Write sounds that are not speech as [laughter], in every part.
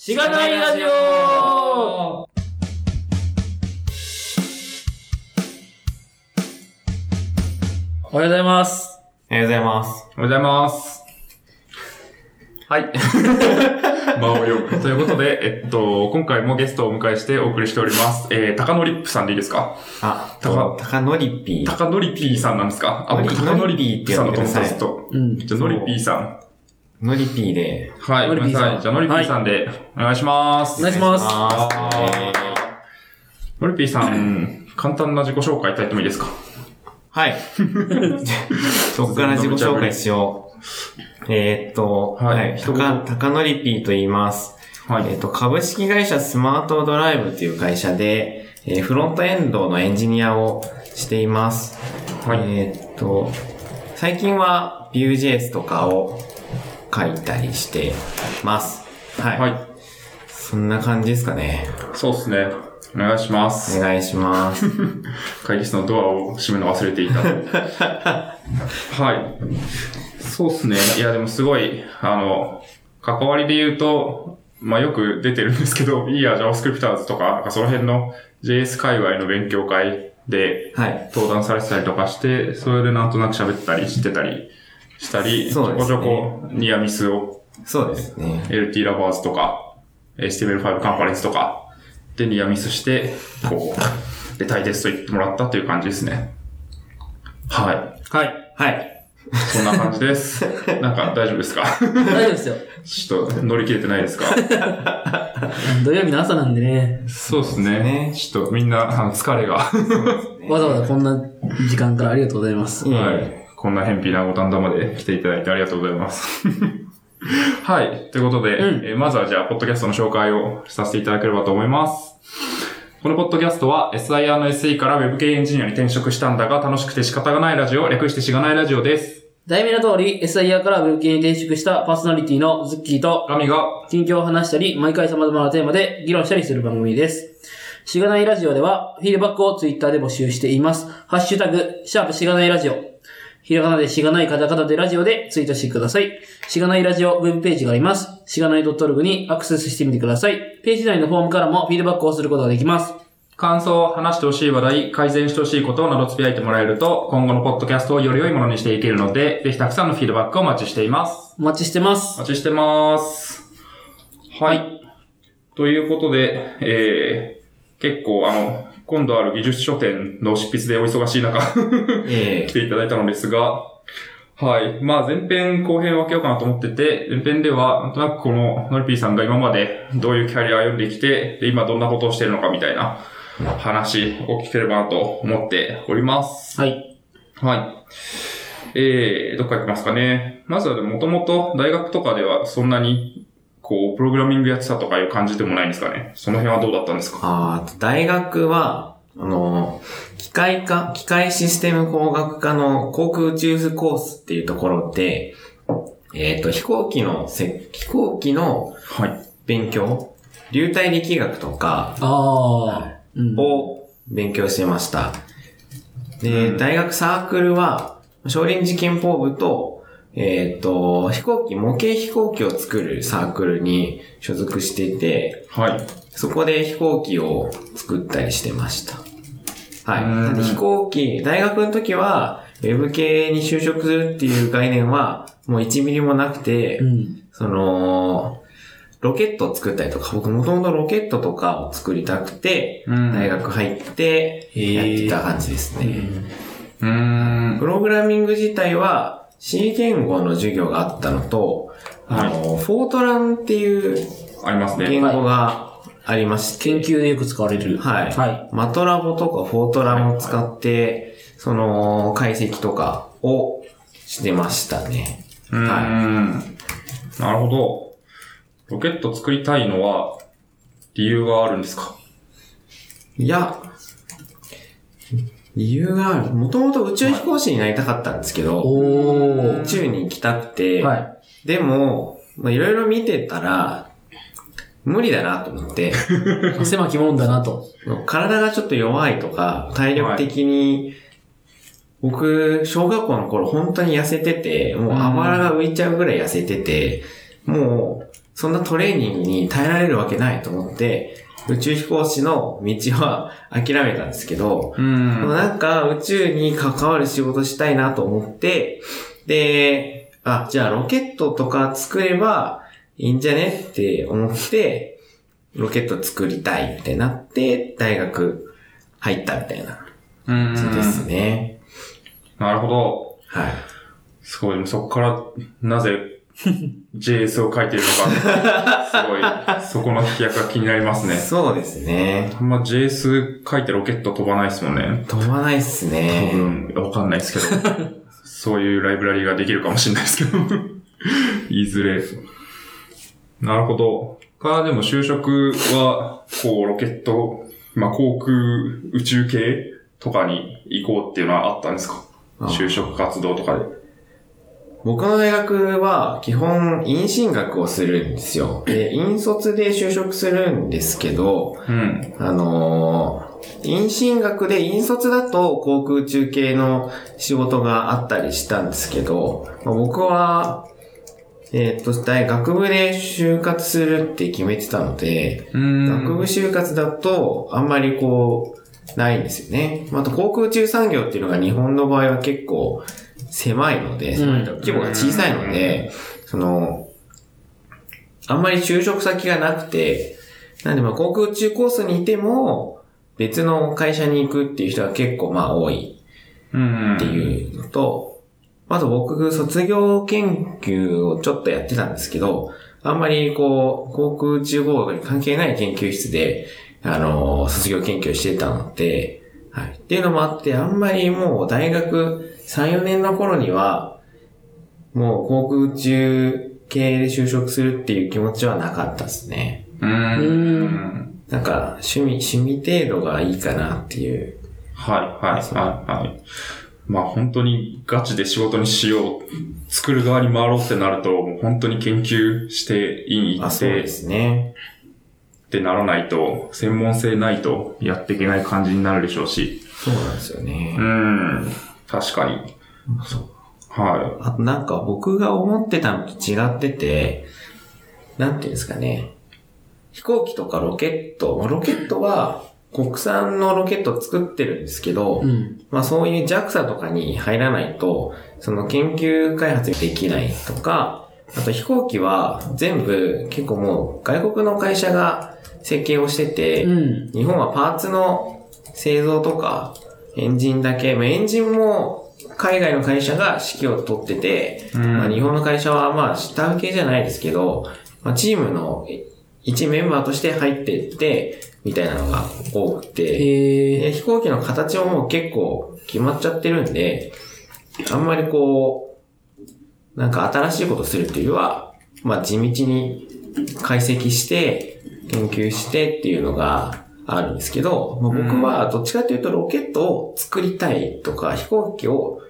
しがないラジオおはようございます。おはようございます。おはようございます。はい。[laughs] 間を読む。ということで、えっと、今回もゲストをお迎えしてお送りしております。えー、高野リップさんでいいですか？あ、たかたかのりぴー。高野リピーさんなんですか？あ、僕、高野リピーさんだと思ったんですと。うん。じゃあ、ノリピーさん。のりぴーで。はい、ごめんなさい、ノリピーさん。じゃあ、ノリピーさんで、お願いします。お願いしますあノリピーさん、簡単な自己紹介いただいてもいいですか？はい。[laughs] そっから自己紹介しよう。えーっと、はいはい。たか、たかのりぴーと言います。はい。えーっと、株式会社スマートドライブという会社で、えーフロントエンドのエンジニアをしています。はいえーっと、最近は Vue.js とかを書いたりしてます。はい。はい。そんな感じですかね。そうですね。お願いします。お願いします。[laughs] 会議室のドアを閉めるの忘れていた。[laughs] はい。そうですね。いや、でもすごい、あの、関わりで言うと、まあよく出てるんですけど、いいや JavaScripters とか、その辺の JS 界隈の勉強会ではい。登壇されてたりとかして、それでなんとなく喋ったりしてたりしたり、[laughs] ちょこちょこニアミスをそうですね。LT ラバーズとか、HTML5 カンファレンスとかでニアミスして、こう、[laughs] で、タイテスト言ってもらったっていう感じですね。はい。はい。はい。そんな感じです。[laughs] なんか大丈夫ですか？大丈夫ですよ。ちょっと乗り切れてないですか？土曜日の朝なんでね、そうですね。ねちょっとみんな、あの疲れが。わざわざこんな時間からありがとうございます。はい。こんな偏僻な五反田まで来ていただいてありがとうございます。[laughs] はい。ということで、うんえーまずはじゃあ、ポッドキャストの紹介をさせていただければと思います。このポッドキャストは SIR の SE から Web 系エンジニアに転職したんだが楽しくて仕方がないラジオ、略してしがないラジオです。題名の通り、SIR から Web 系に転職したパーソナリティのズッキーと、神が、近況を話したり、毎回様々なテーマで議論したりする番組です。しがないラジオでは、フィードバックをツイッターで募集しています。ハッシュタグ、シャープしがないラジオ。ひらがなでしがないカタカタでラジオでツイートしてください。しがないラジオウェブページがあります。しがない .org にアクセスしてみてください。ページ内のフォームからもフィードバックをすることができます。感想、話してほしい話題、改善してほしいことなどつぶやいてもらえると、今後のポッドキャストをより良いものにしていけるので、ぜひたくさんのフィードバックをお待ちしています。お待ちしてます。お待ちしてます。はい。ということで、えー、結構あの、今度ある技術書店の執筆でお忙しい中、え来ていただいたのですが、はい。まあ前編後編を分けようかなと思ってて、前編では、なんとなくこのノリピーさんが今までどういうキャリアを歩んできて、で、今どんなことをしてるのかみたいな話を聞ければなと思っております。はい。はい。えー、どっか行きますかね。まずはもともと大学とかではそんなに、こう、プログラミングやってたとかいう感じでもないんですかね。その辺はどうだったんですか？あー大学は、あの、機械科、機械システム工学科の航空宇宙コースっていうところで、えっ、と、飛行機のせ、飛行機のはい。勉強、流体力学とか。を勉強してました。で、うん大学サークルは、少林寺拳法部と、えっ、と、飛行機、模型飛行機を作るサークルに所属していて、はい。そこで飛行機を作ったりしてました。はい。飛行機、大学の時は、ウェブ系に就職するっていう概念は、もう1ミリもなくて、うん。その、ロケットを作ったりとか、僕もともとロケットとかを作りたくて、うん大学入って、やってた感じですね。うーんプ。ログラミング自体は C 言語の授業があったのと、あの、フォートランっていうありますね。言語がありまして、研究でよく使われる。はい。はい。マトラボとかフォートランを使って、その、解析とかをしてましたね。うーん。はなるほど。ロケット作りたいのは、理由があるんですか？いや、理由がある。もともと宇宙飛行士になりたかったんですけど、おー。宇宙に行きたくて、はい。でも、まあ、いろいろ見てたら、無理だなと思って、[laughs] 狭きもんだなと。体がちょっと弱いとか、体力的に、僕、小学校の頃本当に痩せてて、もうあばらが浮いちゃうぐらい痩せてて、もう、そんなトレーニングに耐えられるわけないと思って、宇宙飛行士の道は諦めたんですけど、うん。なんか宇宙に関わる仕事したいなと思って、で、あ、じゃあロケットとか作ればいいんじゃねって思って、ロケット作りたいってなって、大学入ったみたいなうん。感じですね。なるほど。はい。すごい、そこから、なぜ、JS を書いているのか、すごい、そこの飛躍が気になりますね。そうですね。あんま JS 書いてロケット飛ばないですもんね。飛ばないっす多ね。分、わかんないですけど。そういうライブラリができるかもしれないですけど。いずれ。なるほど。か、でも就職は、こう、ロケット、まあ、航空宇宙系とかに行こうっていうのはあったんですか？あ就職活動とかで。僕の大学は基本、院進学をするんですよ。で、院卒で就職するんですけど、うん。あのー院進学で院卒だと航空宇宙系の仕事があったりしたんですけど、まあ僕は、えっ、と、大学部で就活するって決めてたので、うん。学部就活だとあんまりこう、ないんですよね。まああと航空宇宙産業っていうのが日本の場合は結構狭いので、規模が小さいので、その、あんまり就職先がなくて、なんでまあ航空宇宙コースにいても、別の会社に行くっていう人が結構まあ多いうん。っていうのと、あと僕卒業研究をちょっとやってたんですけど、あんまりこう、航空宇宙合学に関係ない研究室で、あの、卒業研究をしてたので、はい。っていうのもあって、あんまりもう大学3、4年の頃には、もう航空宇宙系で就職するっていう気持ちはなかったですね。うん。うんなんか、趣味、趣味程度がいいかなっていう。はい、はい、はい、はい。まあ本当にガチで仕事にしよう、作る側に回ろうってなると、もう本当に研究して、院行あ、ってそうで、すね。ってならないと、専門性ないとやっていけない感じになるでしょうし。そうなんですよねう。ん。確かに。はあとなんか僕が思ってたのと違ってて、なんていうんですかね。飛行機とかロケット、まあロケットは国産のロケットを作ってるんですけど、うん。まあそういう JAXA とかに入らないと、その研究開発できないとか、あと飛行機は全部結構もう外国の会社が設計をしてて、うん。日本はパーツの製造とか、エンジンだけ、まあ、エンジンも海外の会社が指揮を取ってて、うん。まあ、日本の会社はまあ下請けじゃないですけど、まあ、チームの一メンバーとして入っていって、みたいなのが多くて、飛行機の形ももう結構決まっちゃってるんで、あんまりこう、なんか新しいことするっていうよりは、まあ地道に解析して、研究してっていうのがあるんですけど、まあ、僕はどっちかというとロケットを作りたいとか、飛行機を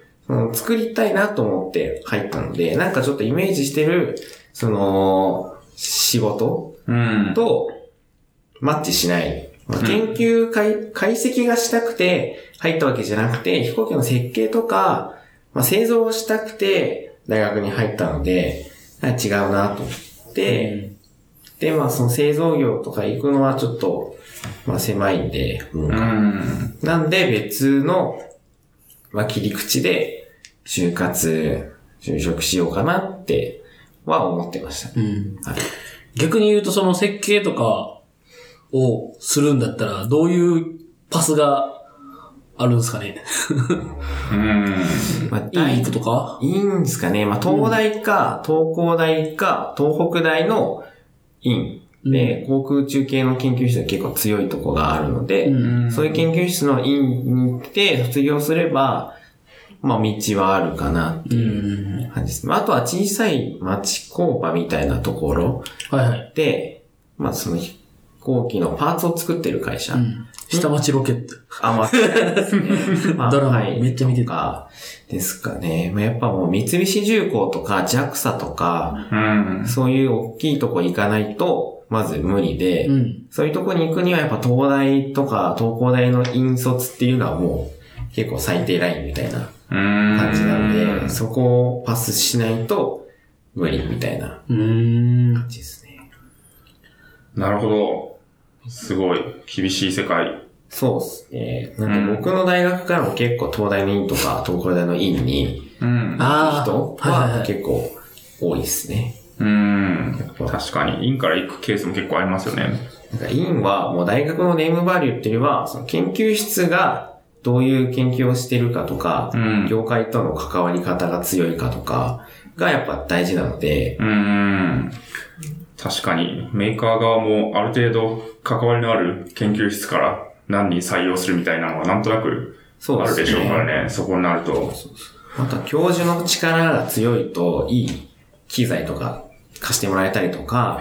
作りたいなと思って入ったので、なんかちょっとイメージしてる、その、仕事。とマッチしない。まあ、研究解解析がしたくて入ったわけじゃなくて、飛行機の設計とか、まあ、製造をしたくて大学に入ったので、違うなと思って、で、まあその製造業とか行くのはちょっと、まあ狭いんで、うんうん。なんで別の、まあ切り口で就活、就職しようかなっては思ってました。うん。はい逆に言うとその設計とかをするんだったら、どういうパスがあるんですかね？うん。まあ、いい大行くとか？いいんですかね。まあ、東大か、東工大か、東北大の院で、航空宇宙系の研究室が結構強いとこがあるので、うん。そういう研究室の院に行って卒業すれば、まあ、道はあるかなってう。いうん感じです。まあ、あとは小さい町工場みたいなところはいはい。で、まあ、その飛行機のパーツを作ってる会社。うん。下町ロケット。あ、まあ、[laughs] まあドラマはいめっちゃ見てたですかね。まあ、やっぱもう三菱重工とか JAXA とか、うん。そういう大きいとこ行かないと、まず無理で、うん。そういうとこに行くにはやっぱ東大とか東工大の引率っていうのはもう結構最低ラインみたいなうん。感じなので、そこをパスしないと無理みたいな。感じですね。なるほど。すごい、厳しい世界。そうですね。なんか僕の大学からも結構東大の院とか東工大の院にうん。ああ。人は結構多いですね。うん。ぱ確かに、院から行くケースも結構ありますよね。なんか院はもう大学のネームバリューっていうよりは、その研究室がどういう研究をしてるかとか、うん業界との関わり方が強いかとかがやっぱ大事なので、うん。確かに、メーカー側もある程度関わりのある研究室から何人採用するみたいなのはなんとなくそうであるでしょう。からね。そこになると。また教授の力が強いと、いい機材とか貸してもらえたりとか、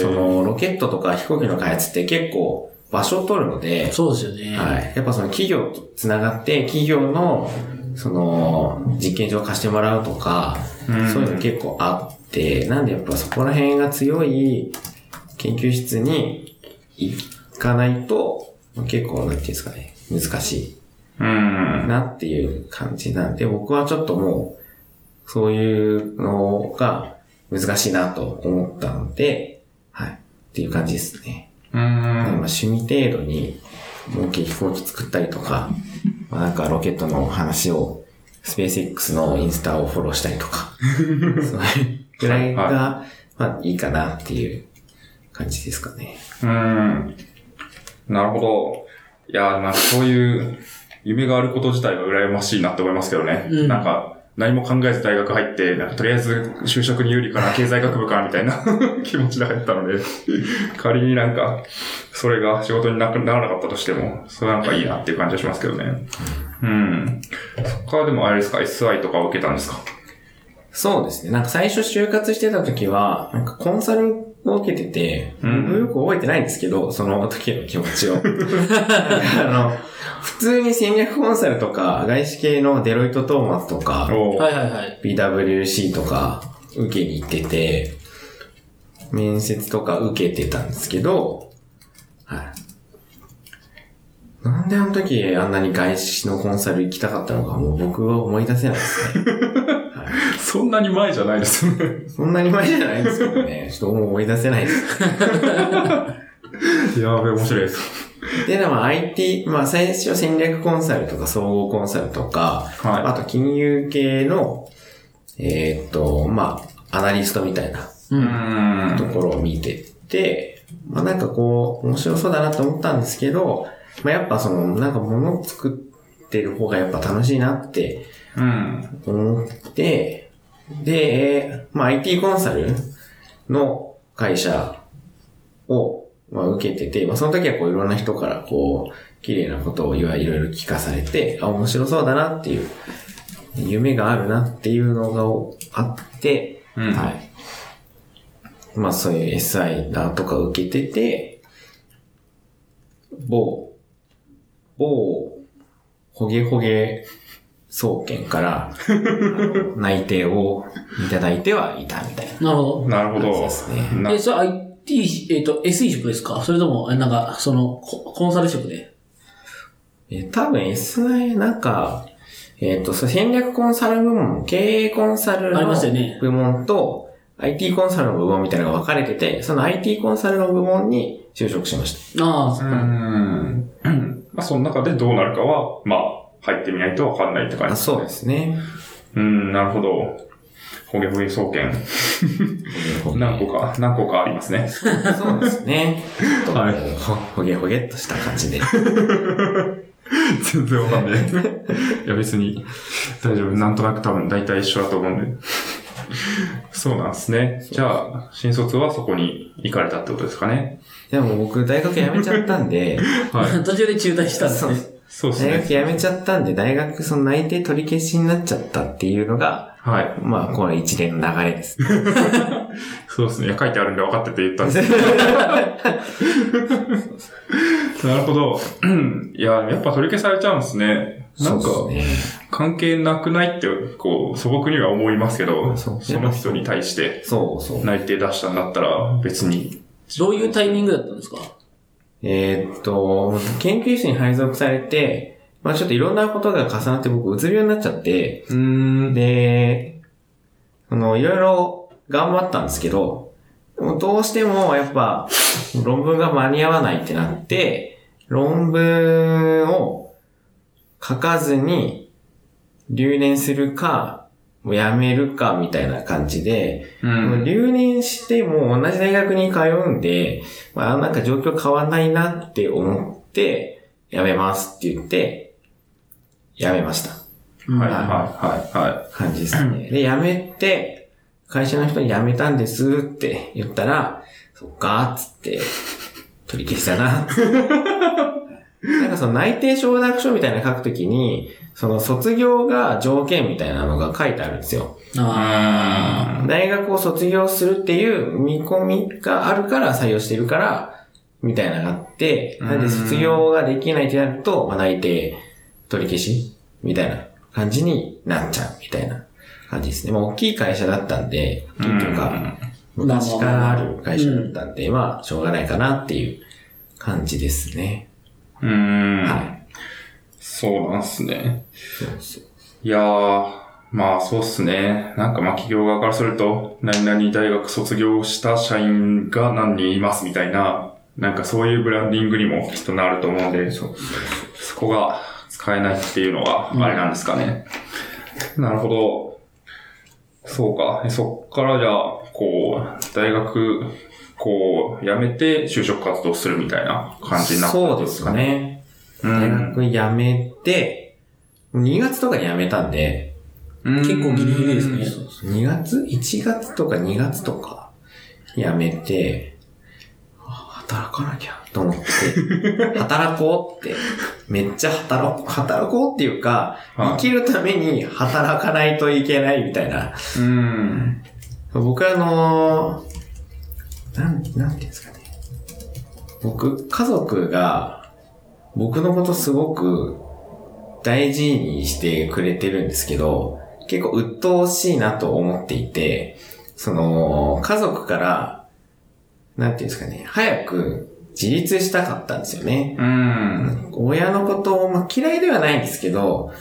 そのロケットとか飛行機の開発って結構場所を取るので、そうですよね。はい。やっぱその企業とつながって、企業の、その、実験場を貸してもらうとか、うんそういうの結構あって、なんでやっぱそこら辺が強い研究室に行かないと、結構、なんていうんですかね、難しうんい。なっていう感じなんで、僕はちょっともう、そういうのが難しいなと思ったので、はい。っていう感じですね。うまあん。趣味程度に、模型飛行機作ったりとか、まあ、なんかロケットの話を、スペース X のインスタをフォローしたりとか、[laughs] そういうぐらいが、はいまあいいかなっていう感じですかね。うん。なるほど。いや、なんかそういう夢があること自体が羨ましいなって思いますけどね。うんなんか、何も考えず大学入って、なんかとりあえず就職に有利かな、経済学部かな、みたいな [laughs] 気持ちで入ったので、仮になんか、それが仕事になくならなかったとしても、それなんかいいなっていう感じがしますけどね。うん。そっからでもあれですか、SI とかを受けたんですか？そうですね。なんか最初就活してた時は、なんかコンサルを受けてて、うんよく覚えてないんですけど、その時の気持ちを。[laughs] あの、普通に戦略コンサルとか、外資系のデロイト・トーマツとか、おはいはいはい。PWC とか受けに行ってて、面接とか受けてたんですけど、はい。なんであの時あんなに外資のコンサル行きたかったのかもう僕は思い出せないですね。[laughs] はい、そんなに前じゃないですよね。そんなに前じゃないんですけどね。[laughs] ちょっともう思い出せないです。やべ、面白いです。で、でも IT、まあ最初戦略コンサルとか総合コンサルとか、はいあと金融系の、えーっと、まあ、アナリストみたいなと。ころを見てて、まあなんかこう、面白そうだなと思ったんですけど、まあやっぱその、なんか物を作ってる方がやっぱ楽しいなってうん。思って、で、まあ IT コンサルの会社を、まあ、受けてて、まあその時はこういろんな人からこう、綺麗なことをいわいろいろ聞かされて、あ、面白そうだなっていう、夢があるなっていうのがあって、うんはい。まあそういう SI だとか受けてて、某、某、ほげほげ総研から、内定をいただいてはいたみたいな。なるほなるほど。そうですね。え、それ IT、えっ、と、SE 職ですか？それとも、えなんか、その、ココンサル職で？え多分 SI なんか、えっ、と、それ戦略コンサル部門、経営コンサルありのましたよね部門と、IT コンサルの部門みたいなのが分かれてて、その IT コンサルの部門に就職しました。ああ、うん。まあ、その中でどうなるかは、まあ、入ってみないとわかんないって感じあそうですね。うん、なるほど。ほげほげ総研。何個か、何個かありますね。そうですね。[laughs] はいほほげほげっとした感じで。[laughs] 全然わかんない。いや、別に、大丈夫。なんとなく多分、大体一緒だと思うんで。そうなんですね。じゃあ、新卒はそこに行かれたってことですかね。でも僕大学辞めちゃったんで、[laughs] はい。途中で中退したんですね。そうですね。大学辞めちゃったんで、大学その内定取り消しになっちゃったっていうのが、はい。まあ、これ一連の流れです。[laughs] そうですね。いや、書いてあるんで分かってて言ったんですけど。[laughs] なるほど。う [clears throat] んいや、やっぱ取り消されちゃうんですね。なんか、ね。関係なくないって、こう、素朴には思いますけど、その人に対してそうそう。内定出したんだったら、別に。どういうタイミングだったんですか？えーっと、研究室に配属されて、まあちょっといろんなことが重なって僕、うつ病になっちゃって、うん。で、あの、いろいろ頑張ったんですけど、どうしてもやっぱ論文が間に合わないってなって、論文を書かずに留年するか、もうやめるかみたいな感じで、う。もうん留年しても同じ大学に通うんで、まあなんか状況変わんないなって思って、やめますって言って、やめました。はいはいはいは感じですね。で、辞めて、会社の人に辞めたんですって言ったら、そっかーっつって、取り消したな。[laughs] なんかその内定承諾書みたいなの書くときに、その卒業が条件みたいなのが書いてあるんですよ。あ大学を卒業するっていう見込みがあるから採用してるから、みたいなのがあって、なんで卒業ができないってなると、まあ、内定取り消しみたいな感じになっちゃうみたいな感じですね。まあ、大きい会社だったんで、い。結局か、昔からある会社だったんで、まあ、しょうがないかなっていう感じですね。うん。うん。はい。そうなんすね。そうそう。いやー、まあそうっすね。なんかまあ企業側からすると、何々大学卒業した社員が何人いますみたいな、なんかそういうブランディングにもきっとなると思うんで、そそこが使えないっていうのはあれなんですかね。なるほど。そうか。そっからじゃあ、こう、大学、こう、辞めて就職活動するみたいな感じになったんそうですかね。ね。うん大学辞めて、2月とかに辞めたんで、結構ギリギリですね。2月 ?1 月とか2月とか辞めて、あ働かなきゃと思って、[laughs] 働こうって、めっちゃ働こう、働こうっていうか、はい生きるために働かないといけないみたいな。うん。僕あのーなん、なんていうんですかね。僕、家族が、僕のことすごく大事にしてくれてるんですけど、結構鬱陶しいなと思っていて、その、家族から、なんていうんですかね、早く自立したかったんですよね。うん。親のことを、まあ、嫌いではないんですけど、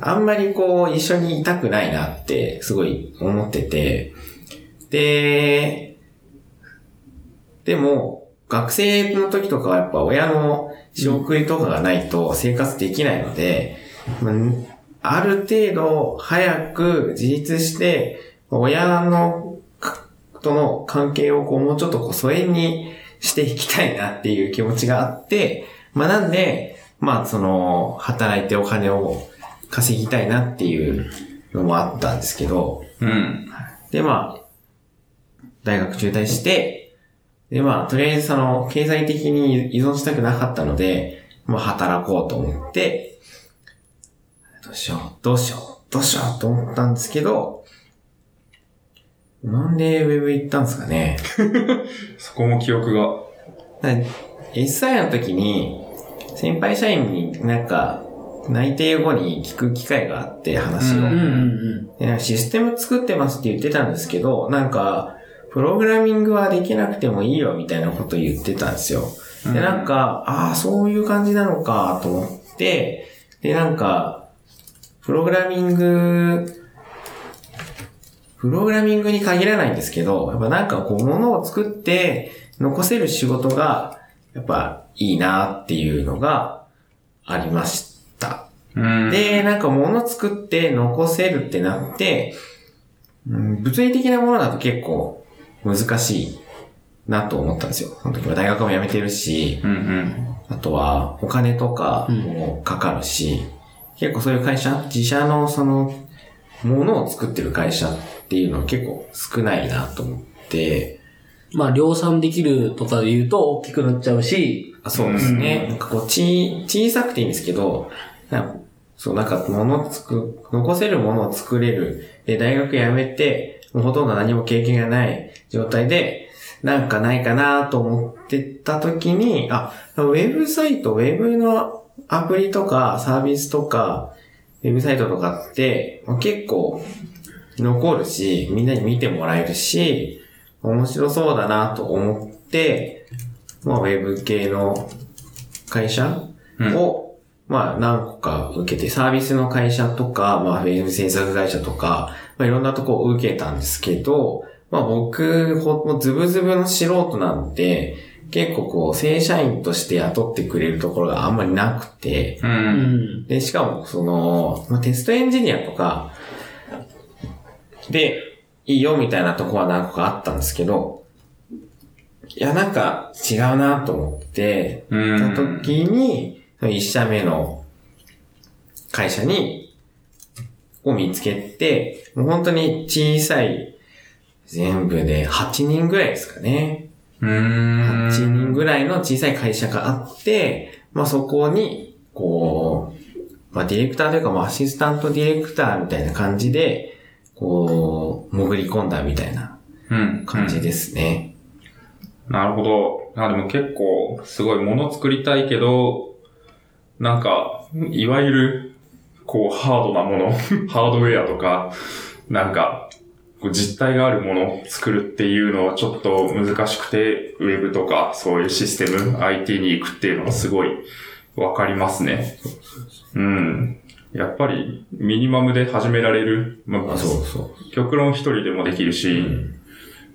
あんまりこう、一緒にいたくないなって、すごい思ってて、で、でも、学生の時とかはやっぱ親の仕送りとかがないと生活できないので、まあある程度早く自立して、親のかとの関係をこうもうちょっとこう疎遠にしていきたいなっていう気持ちがあって、まあなんで、まあその、働いてお金を稼ぎたいなっていうのもあったんですけど、うん。でまあ、大学中退して、でまあ、とりあえずその、経済的に依存したくなかったので、まあ働こうと思って、どうしよう、どうしよう、どうしようと思ったんですけど、なんでウェブ行ったんですかね。[laughs] そこも記憶が。SI の時に、先輩社員になんか、内定後に聞く機会があって話を。システム作ってますって言ってたんですけど、なんか、プログラミングはできなくてもいいよみたいなこと言ってたんですよ。で、なんか、ああ、そういう感じなのかと思って、で、なんか、プログラミング、プログラミングに限らないんですけど、やっぱなんかこう、ものを作って残せる仕事が、やっぱいいなっていうのがありました。うん。で、なんか物作って残せるってなって、うん物理的なものだと結構難しいなと思ったんですよ。その時は大学も辞めてるし、うんうん。あとはお金とかもかかるし、結構そういう会社、自社のその、ものを作ってる会社っていうのは結構少ないなと思って、まあ、量産できるとかで言うと大きくなっちゃうし、あそうですね。なんかこう、ち、小さくていいんですけど、そう、なんか物を作、残せるものを作れる。で、大学辞めて、もうほとんど何も経験がない状態で、なんかないかなと思ってた時に、あ、ウェブサイト、ウェブのアプリとかサービスとか、ウェブサイトとかって、まあ結構残るし、みんなに見てもらえるし、面白そうだなと思って、まあ、ウェブ系の会社を、まあ、何個か受けて、サービスの会社とか、まあ、ウェブ制作会社とか、まあ、いろんなとこを受けたんですけど、まあ僕、ほもうズブズブの素人なんで、結構こう、正社員として雇ってくれるところがあんまりなくて、う。うんん。で、しかも、その、まあ、テストエンジニアとか、で、いいよみたいなとこは何個かあったんですけど、いや、なんか違うなと思って、うたん。時に、その一社目の会社に、を見つけて、もう本当に小さい、全部で8人ぐらいですかね。うん。8人ぐらいの小さい会社があって、まあそこに、こう、まあディレクターというか、まあアシスタントディレクターみたいな感じで、こう、潜り込んだみたいな。感じですね。なるほど。あ、でも結構、すごいもの作りたいけど、なんか、いわゆる、こう、ハードなもの、[laughs] ハードウェアとか、なんか、実体があるものを作るっていうのはちょっと難しくて、ウェブとかそういうシステム、IT に行くっていうのはすごいわかりますね。うん。やっぱり、ミニマムで始められる。まあ、そうそう。極論一人でもできるし、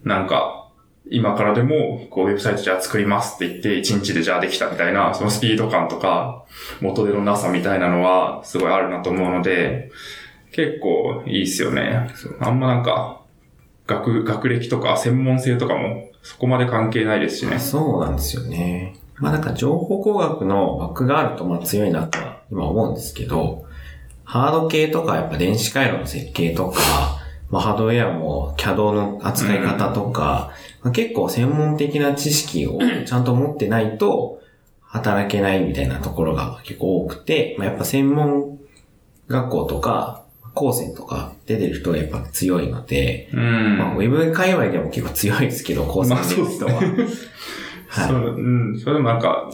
なんか、今からでも、こう、ウェブサイトじゃあ作りますって言って、一日でじゃあできたみたいな、そのスピード感とか、元手のなさみたいなのは、すごいあるなと思うので、結構いいっすよね。あんまなんか、学、学歴とか専門性とかも、そこまで関係ないですしね。そうなんですよね。まあなんか情報工学のバックがあるとまあ強いなとは今思うんですけど、ハード系とかやっぱ電子回路の設計とか、まあハードウェアも CAD の扱い方とか、まあ結構専門的な知識をちゃんと持ってないと働けないみたいなところが結構多くて、まあやっぱ専門学校とか、高専とか出てる人はやっぱ強いので、うん。まあウェブ界隈でも結構強いですけど、高専出てる人は。はいそう、うん。それでもなんか、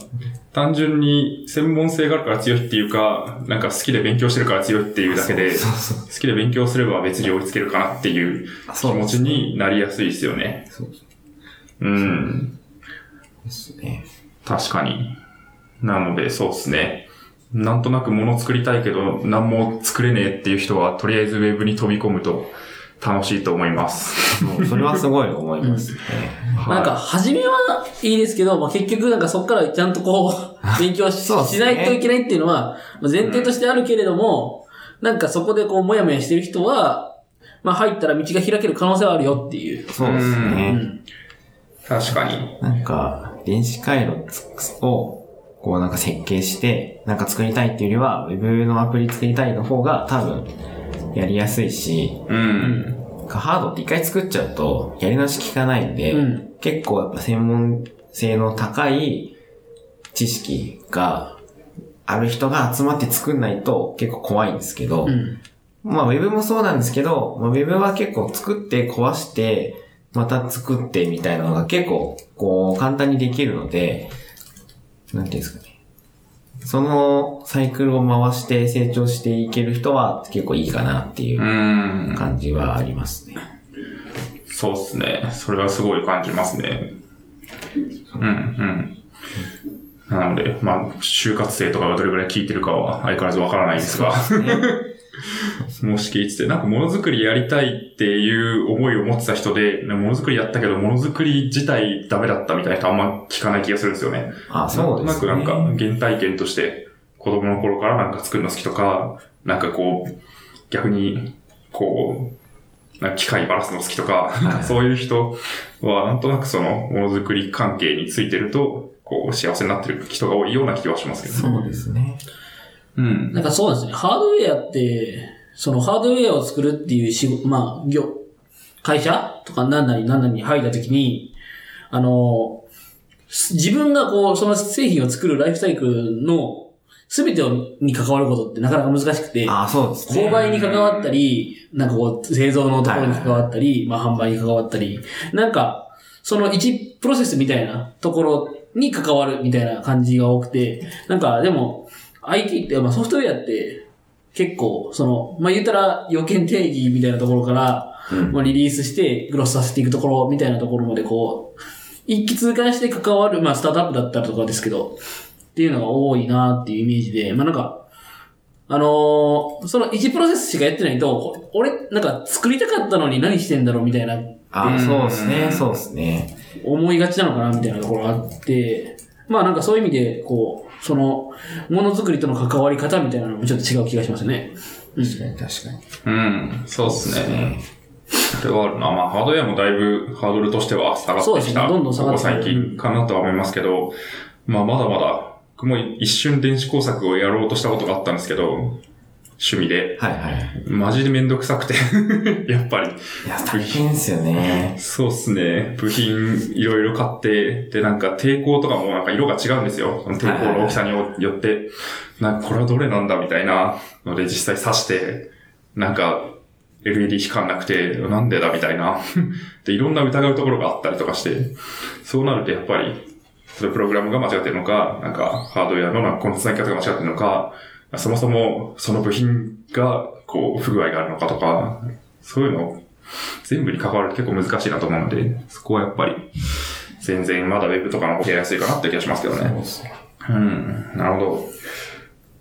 単純に専門性があるから強いっていうか、なんか好きで勉強してるから強いっていうだけで、そうそう好きで勉強すれば別に追いつけるかなっていう気そう持ちになりやすいですよね。そううん。ですね。確かに。なので、そうですね。なんとなく物作りたいけど、何も作れねえっていう人は、とりあえずウェブに飛び込むと楽しいと思います。もうそれはすごい思いますね。なんか、初めはいいですけど、まあ、結局なんかそこからちゃんとこう、[laughs] 勉強し,、ねないといけないっていうのは、まあ前提としてあるけれども、なんかそこでこう、もやもやしてる人は、まあ入ったら道が開ける可能性はあるよっていう。そうですうね。ん。確かに。なんか、電子回路を、こうなんか設計して、なんか作りたいっていうよりは、ウェブのアプリ作りたいの方が多分、やりやすいし、うん。ハードって一回作っちゃうと、やり直し効かないんで、うん結構やっぱ専門性の高い知識がある人が集まって作んないと結構怖いんですけど、うん。まあ、ウェブもそうなんですけど、まあ、ウェブは結構作って壊して、また作ってみたいなのが結構、こう、簡単にできるので、なんていうんですかね。そのサイクルを回して成長していける人は結構いいかなっていううん感じはありますね。そうっすね。それはすごい感じますね。うん、うん。なので、まあ、就活生とかがどれぐらい聞いてるかは相変わらずわからないですが、[laughs] もし聞いてて、なんかものづくりやりたいっていう思いを持ってた人で、ものづくりやったけど、ものづくり自体ダメだったみたいな人あんま聞かない気がするんですよね。あ、そうですね。なんとなくなんか原体験として子供の頃からなんか作るの好きとか、なんかこう、逆に、こう、なんか機械バラすの好きとかそういう人はなんとなくそのものづくり関係についてると、こう幸せになってる人が多いような気はしますけどね。そうですね。うん。なんかそうなんですね。ハードウェアって、そのハードウェアを作るっていう仕事、まあ、業、会社とか何なり何なりに入った時に、あの、自分がこう、その製品を作るライフサイクルの全てに関わることってなかなか難しくて、あ、そうですね。購買に関わったり、なんかこう、製造のところに関わったり、まあ販売に関わったり、なんか、その一プロセスみたいなところに関わるみたいな感じが多くて、なんかでも、IT って、まあソフトウェアって、結構、その、まあ言ったら予見定義みたいなところから、うんまあリリースしてグロスさせていくところみたいなところまでこう、一気通過して関わる、まあスタートアップだったりとかですけど、っていうのが多いなっていうイメージで、まあなんか、あのーその1プロセスしかやってないと、こ俺、なんか作りたかったのに何してんだろうみたいなああ、そうですね、うんそうですね。思いがちなのかなみたいなところがあって、まあなんかそういう意味で、こう、その、ものづくりとの関わり方みたいなのもちょっと違う気がしますね。うん。確かに、確かに。うん、そうっすね。それはあるな。まあ、ハードウェアもだいぶハードルとしては下がってそうですきた。ねどんどん下がってきてここ最近かなとは思いますけど、まあ、まだまだ、僕も一瞬電子工作をやろうとしたことがあったんですけど、趣味で。はいはい。マジでめんどくさくて、[laughs] やっぱり。いや、大変ですよね。そうっすね。部品いろいろ買って、で、なんか抵抗とかもなんか色が違うんですよ。抵抗の大きさによよって、なんかこれはどれなんだみたいなので実際刺して、なんか LED 光んなくて、なんでだみたいな。[laughs] で、いろんな疑うところがあったりとかして、そうなるとやっぱり、それプログラムが間違ってるのか、なんかハードウェアのなんかこの繋ぎ方が間違ってるのか、そもそもその部品がこう不具合があるのかとか、そういうの全部に関わると結構難しいなと思うので、そこはやっぱり、全然まだウェブとかの方がやりやすいかなって気がしますけどね。うん、なるほど。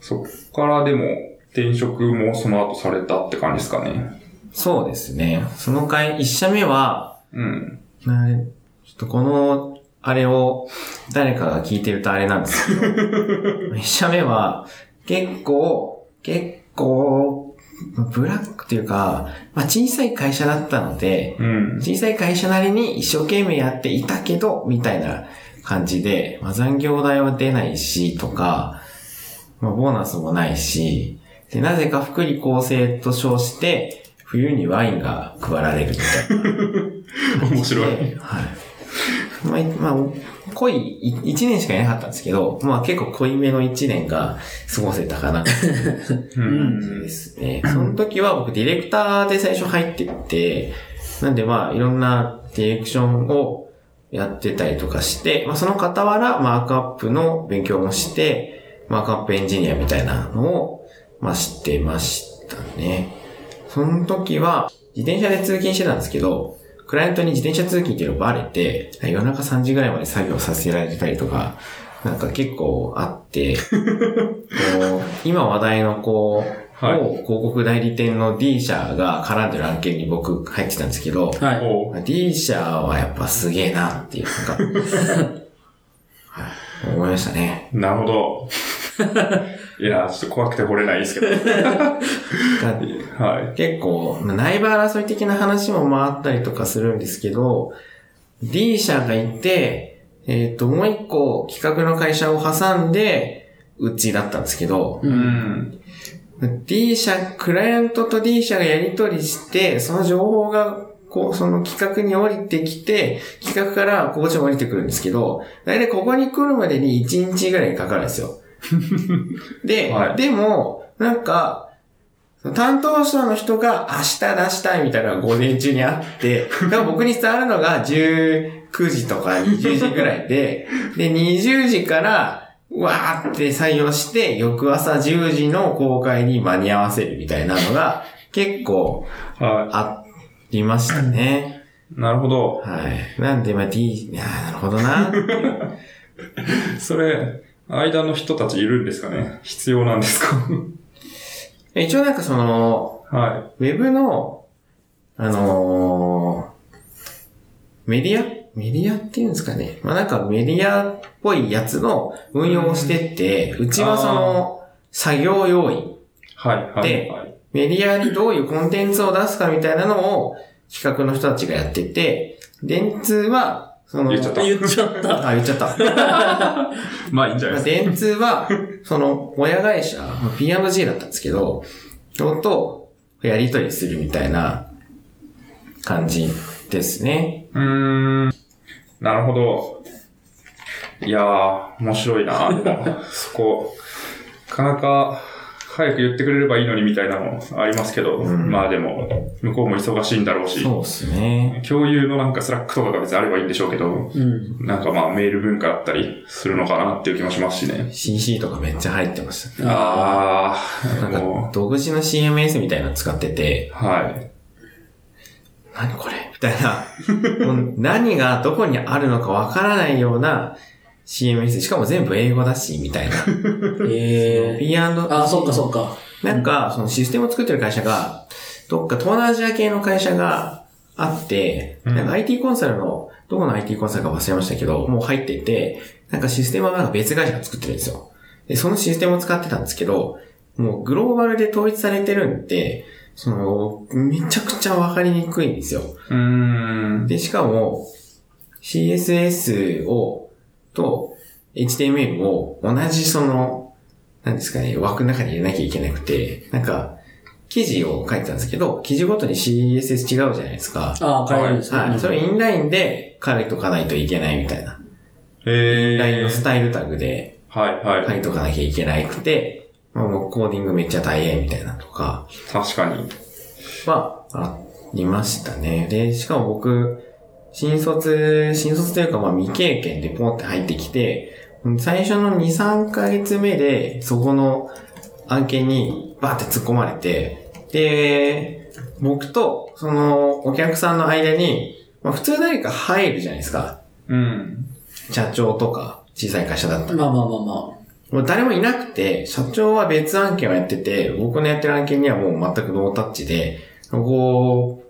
そっからでも、転職もその後されたって感じですかね。そうですね。その回、一社目は、うん。なちょっとこの、あれを、誰かが聞いてるとあれなんですけど、[laughs] 一社目は、結構、結構、ブラックというか、まあ、小さい会社だったので、うん。小さい会社なりに一生懸命やっていたけど、みたいな感じで、まあ、残業代は出ないし、とか、まあ、ボーナスもないし、で、なぜか福利厚生と称して、冬にワインが配られるみたいな。[laughs] 面白い。はい。まあ、まあ、濃い、い一年しかいなかったんですけど、まあ結構濃いめの一年が過ごせたかなうん。ですね。その時は僕ディレクターで最初入ってって、なんでまあいろんなディレクションをやってたりとかして、まあその傍らマークアップの勉強もして、マークアップエンジニアみたいなのを、まあ知ってましたね。その時は自転車で通勤してたんですけど、クライアントに自転車通勤っていうのバレて、夜中3時ぐらいまで作業させられたりとか、なんか結構あって、こう今話題のこう、はい某広告代理店の D 社が絡んでる案件に僕入ってたんですけど、はい。D 社はやっぱすげえなっていう、か、[laughs] はい、思いましたね。なるほど。[laughs] いや、ちょっと怖くて掘れないですけど。が [laughs] はい。結構、まあ内部争い的な話も回ったりとかするんですけど、D 社がいて、えっ、と、もう一個企画の会社を挟んで、うちだったんですけど、う。うんん。D 社、クライアントと D 社がやり取りして、その情報が、こう、その企画に降りてきて、企画からこっちに降りてくるんですけど、だいたいここに来るまでに1日ぐらいかかるんですよ。で、はいでも、なんか、担当者の人が明日出したいみたいなのが午前中にあって、僕に伝わるのが19時とか20時ぐらいで、で、20時から、わーって採用して、翌朝10時の公開に間に合わせるみたいなのが、結構はありましたね。い。なるほど。はい。なんで、まあ D、いやーなるほどな。[laughs] それ、間の人たちいるんですかね？必要なんですか？[laughs] 一応なんかその、はウェブの、あのーメディア？メディアっていうんですかね？まあなんかメディアっぽいやつの運用をしてって、うちはその、作業要員。い。はい。はい。ではい。メディアにどういうコンテンツを出すかみたいなのを企画の人たちがやってて、電通は、その、言っちゃった言っちゃった。あ、言っちゃった。[laughs] まあいいんじゃないです電通は、その、親会社、まあ P&G だったんですけど、人とやりとりするみたいな感じですね。か。うーん。なるほど。いやー、面白いな。そこ、なかなか、早く言ってくれればいいのにみたいなのありますけど、うんまあでも、向こうも忙しいんだろうし、そうですね。共有のなんか Slack とかが別にあればいいんでしょうけど、うん。なんかまあメール文化だったりするのかなっていう気もしますしね。CC とかめっちゃ入ってましたね。あなんか、独自の CMS みたいなの使ってて、う、はい。何これ？みたいな。何がどこにあるのかわからないような CMS。しかも全部英語だし、みたいな。ええ P&、あ、そっかそっか。なんか、そのシステムを作ってる会社が、どっか東南アジア系の会社があって、うんなんか IT コンサルの、どこの IT コンサルか忘れましたけど、もう入ってて、なんかシステムはなんか別会社が作ってるんですよ。で、そのシステムを使ってたんですけど、もうグローバルで統一されてるんで、その、めちゃくちゃわかりにくいんですよ。うーん。で、しかも、CSS を、と、HTML を同じその、なんですかね、枠の中に入れなきゃいけなくて、なんか、記事を書いてたんですけど、記事ごとに CSS 違うじゃないですか。ああ、変えるんですね。はい。それインラインで書いとかないといけないみたいな。えインラインのー。スタイルタグではいはい。書いとかなきゃいけなくて、まあもうコーディングめっちゃ大変みたいなとか確かに。はありましたね。で、しかも僕、新卒、新卒というかまあ未経験でポンって入ってきて、最初の2、3ヶ月目でそこの案件にバーって突っ込まれて、で、僕とそのお客さんの間に、まあ普通誰か入るじゃないですか。うん。社長とか小さい会社だったら。まあまあまあまもう誰もいなくて、社長は別案件をやってて、僕のやってる案件にはもう全くノータッチで、こ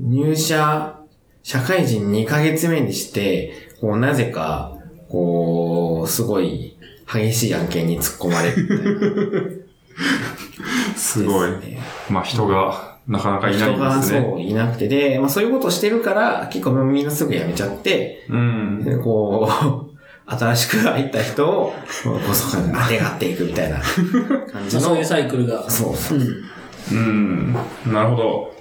う、入社、社会人2ヶ月目にして、こう、なぜか、こう、すごい激しい案件に突っ込まれるみすごいたいな。[laughs] ですねまあ人がなかなかいないですね。そういなくて、で、まあそういうことをしてるから、結構みんなすぐ辞めちゃって、うん。でこう、[laughs] 新しく入った人を、こう、そこに当てがっていくみたいな感じ [laughs] あ。の。そういうサイクルが。そうそう。うん。うん。なるほど。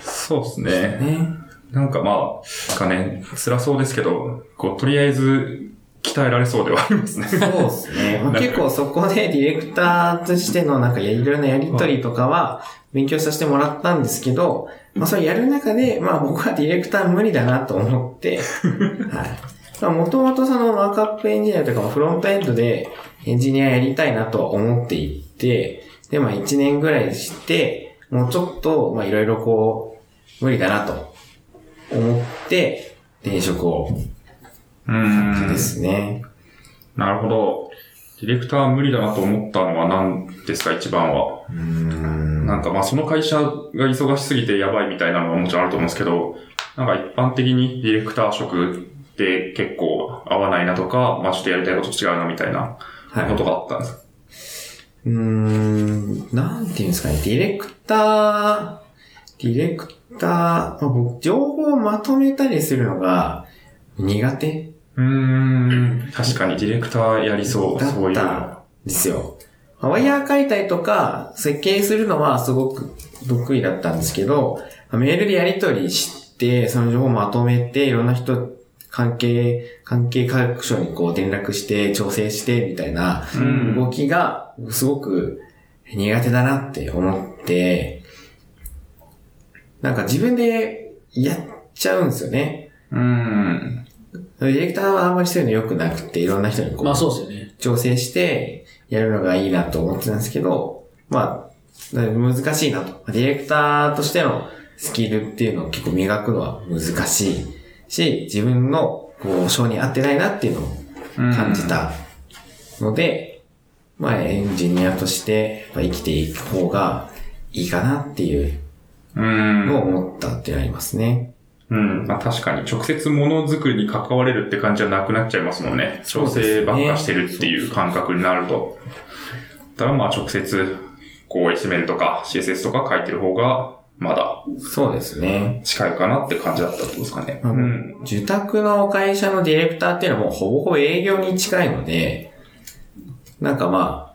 そうですね。ね。なんかまあ、かね、辛そうですけど、こう、とりあえず、鍛えられそうではありますね。そうですね。[laughs] まあ、結構そこでディレクターとしてのなんかいろいろなやりとりとかは勉強させてもらったんですけど、まあそれやる中で、まあ僕はディレクター無理だなと思って、[laughs] はい。まあもともとそのマークアップエンジニアとかフロントエンドでエンジニアやりたいなとは思っていて、でまあ1年ぐらいして、もうちょっとまあいろいろこう、無理だなと思って、転職をう感じでん。すね。なるほど。ディレクター無理だなと思ったのは何ですか、一番は？うーんなんかまあその会社が忙しすぎてやばいみたいなのはもちろんあると思うんですけど、なんか一般的にディレクター職って結構合わないなとか、まあちょっとやりたいこと違うなみたいなはいことがあったんです。うーん、なんていうんですかね、ディレクター、ディレクター、まあ、僕、情報をまとめたりするのが苦手うーん。確かにディレクターやりそう、だそういうの。ったんですよ。まあワイヤー書いたりとか、設計するのはすごく得意だったんですけど、まあメールでやり取りして、その情報をまとめて、いろんな人、関係、関係各所にこう連絡して、調整して、みたいな、うん動きがすごく苦手だなって思って、なんか自分でやっちゃうんですよね。うん。ディレクターはあんまりそういうの良くなくて、いろんな人にこう、まあそうですよね。調整してやるのがいいなと思ってたんですけど、まあ、難しいなと。ディレクターとしてのスキルっていうのを結構磨くのは難しいし、自分のこう、性に合ってないなっていうのを感じたので、まあエンジニアとして生きていく方がいいかなっていううん。のを思ったってありますね。うん。まあ確かに直接ものづくりに関われるって感じはなくなっちゃいますもんね。調整ばっかしてるっていう感覚になると。だからまあ直接、こう HTML とか CSS とか書いてる方が、まだそうですね。近いかなって感じだったってことですかね。まあうん。受託の会社のディレクターっていうのはもうほぼほぼ営業に近いので、なんかまあ、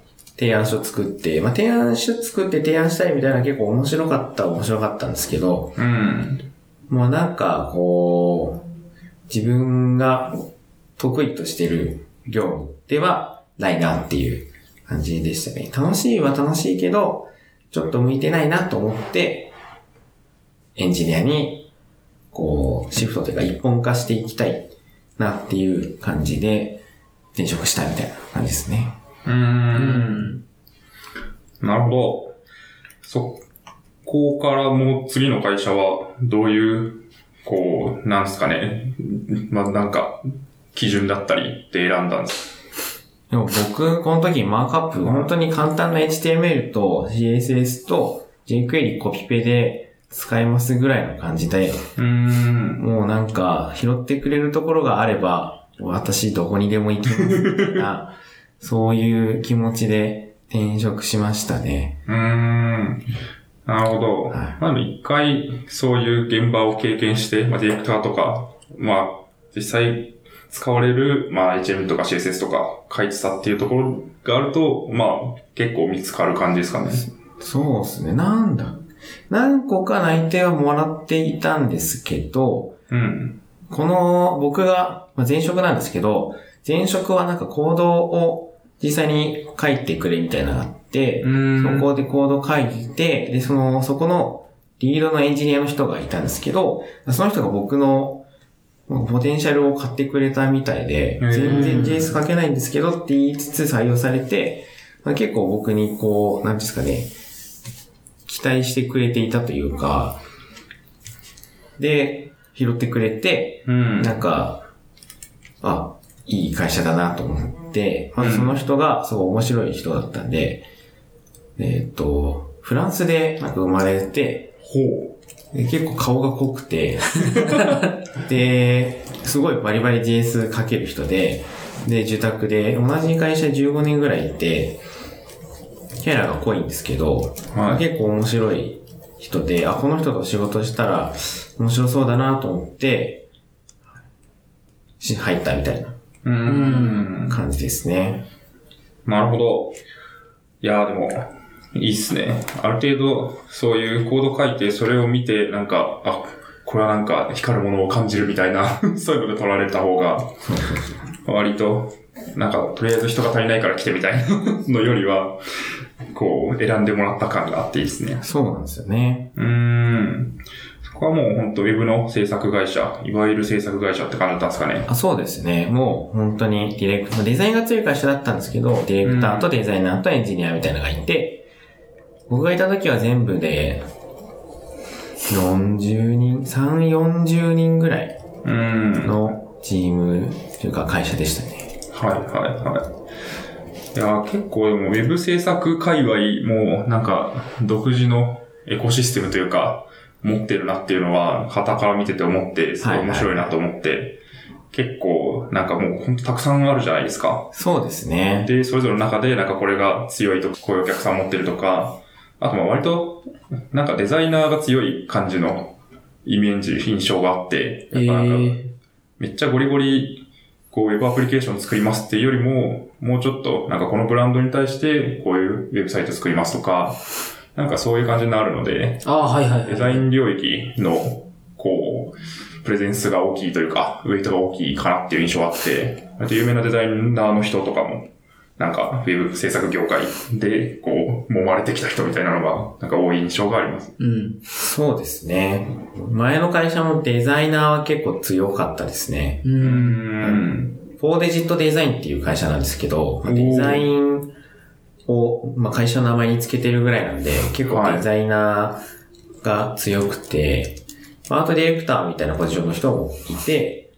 提案書作って、まあ提案書作って提案したいみたいな結構面白かった面白かったんですけど、うん。もうなんかこう、自分が得意としてる業務ではないなっていう感じでしたね。楽しいは楽しいけど、ちょっと向いてないなと思って、エンジニアに、こう、シフトというか一本化していきたいなっていう感じで転職したみたいな感じですね。う。うんん。なるほど。そこからもう次の会社はどういう、こう、なんですかね。まあなんか、基準だったりって選んだんですでも僕、この時マークアップ、本当に簡単な HTML と CSS と jQuery コピペで使えますぐらいの感じで、うーん。もうなんか、拾ってくれるところがあれば、私どこにでも行きますみたいな、[laughs] そういう気持ちで転職しましたね。うーん。なるほど。はいまあ一回、そういう現場を経験して、まあ、ディレクターとか、まあ、実際使われる、まあ、HM とか CSS とか書いてたっていうところがあると、まあ、結構見つかる感じですかね。そうですね。なんだ。何個か内定はもらっていたんですけど、うん。この僕が、まあ、前職なんですけど、前職はなんかコードを実際に書いてくれみたいなのがあって、うん。そこでコード書いて、で、その、そこのリードのエンジニアの人がいたんですけど、その人が僕のポテンシャルを買ってくれたみたいで、全然 JS 書けないんですけどって言いつつ採用されて、まあ、結構僕にこう、なんですかね、期待してくれていたというか、で、拾ってくれて、うん。なんか、あ、いい会社だなと思って、まずその人がすごい面白い人だったんで、えっ、と、フランスでなんか生まれて、ほで結構顔が濃くて、[laughs] で、すごいバリバリ JS 書ける人で、で、受託で、同じ会社15年ぐらいいて、キャラが濃いんですけど、はい。結構面白い人で、あ、この人と仕事したら面白そうだなと思って、し入ったみたいなう。ん。感じですね。なるほど。いやーでも、いいっすね。ある程度、そういうコード書いて、それを見て、なんか、あ、これはなんか光るものを感じるみたいな、[laughs] そういうので取られた方が、割と、なんか、とりあえず人が足りないから来てみたいなのよりは、こう、選んでもらった感があっていいですね。そうなんですよね。うーん。そこはもう本当ウェブの制作会社、いわゆる制作会社って感じだったんですかね。あそうですね。もう本当にディレクター、デザインが強い会社だったんですけど、ディレクターとデザイナーとエンジニアみたいなのがいて、僕がいた時は全部で40人、3、40人ぐらい。のチームというか会社でしたね。はいはいはい。いや、結構でもウェブ制作界隈もなんか独自のエコシステムというか持ってるなっていうのは旗から見てて思ってすごい面白いなと思って、結構なんかもうほんとたくさんあるじゃないですか。そうですね。で、それぞれの中でなんかこれが強いとこういうお客さん持ってるとか、あとまあ割となんかデザイナーが強い感じのイメージ、印象があって、えやっぱなんかー、めっちゃゴリゴリ、こう、ウェブアプリケーション作りますっていうよりも、もうちょっと、なんかこのブランドに対して、こういうウェブサイト作りますとか、なんかそういう感じになるので、ああ、はいはいはい。デザイン領域の、こう、プレゼンスが大きいというか、ウェイトが大きいかなっていう印象があって、あと有名なデザイナーの人とかも、なんか、ウェブ制作業界で、こう、揉まれてきた人みたいなのが、なんか多い印象があります。うん。そうですね。前の会社もデザイナーは結構強かったですね。う。うんん。フォーデジットデザインっていう会社なんですけど、まあデザインを、まあ、会社の名前につけてるぐらいなんで、結構デザイナーが強くて、まあアートディレクターみたいなポジションの人もいて、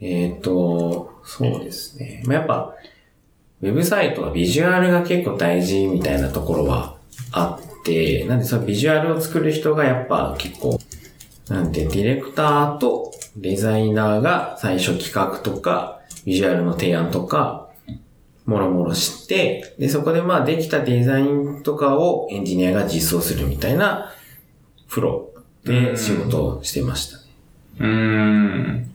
えっ、と、そうですね。まあ、やっぱ、ウェブサイトはビジュアルが結構大事みたいなところはあって、なんでそのビジュアルを作る人がやっぱ結構、なんでディレクターとデザイナーが最初企画とか、ビジュアルの提案とか、もろもろして、で、そこでまあできたデザインとかをエンジニアが実装するみたいなプロで仕事をしてましたね。うーん。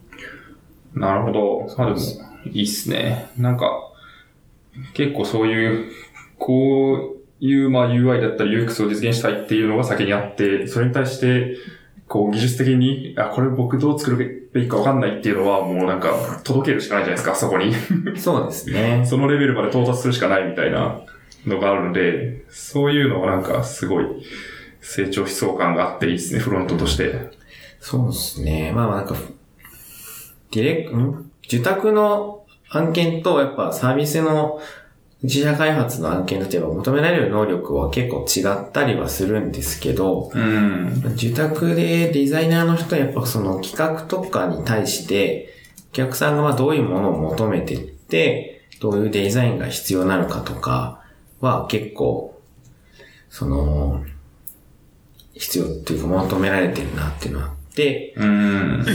なるほど。まあでも、いいっすね。なんか、結構そういう、こういう、まあ UI だったり UX を実現したいっていうのが先にあって、それに対して、こう技術的に、あ、これ僕どう作るべきかわかんないっていうのはもうなんか届けるしかないじゃないですか、そこに。そうですね。[laughs] そのレベルまで到達するしかないみたいなのがあるので、そういうのはなんかすごい成長しそう感があっていいですね、フロントとして。そうですね。まあまあなんか、ディレク、ん？受託の案件とやっぱサービスの自社開発の案件だとやっぱ求められる能力は結構違ったりはするんですけど、うん。受託でデザイナーの人はやっぱその企画とかに対して、お客さんがまあどういうものを求めてって、どういうデザインが必要なのかとかは結構、その、必要っていうか求められてるなっていうのがあって、うん。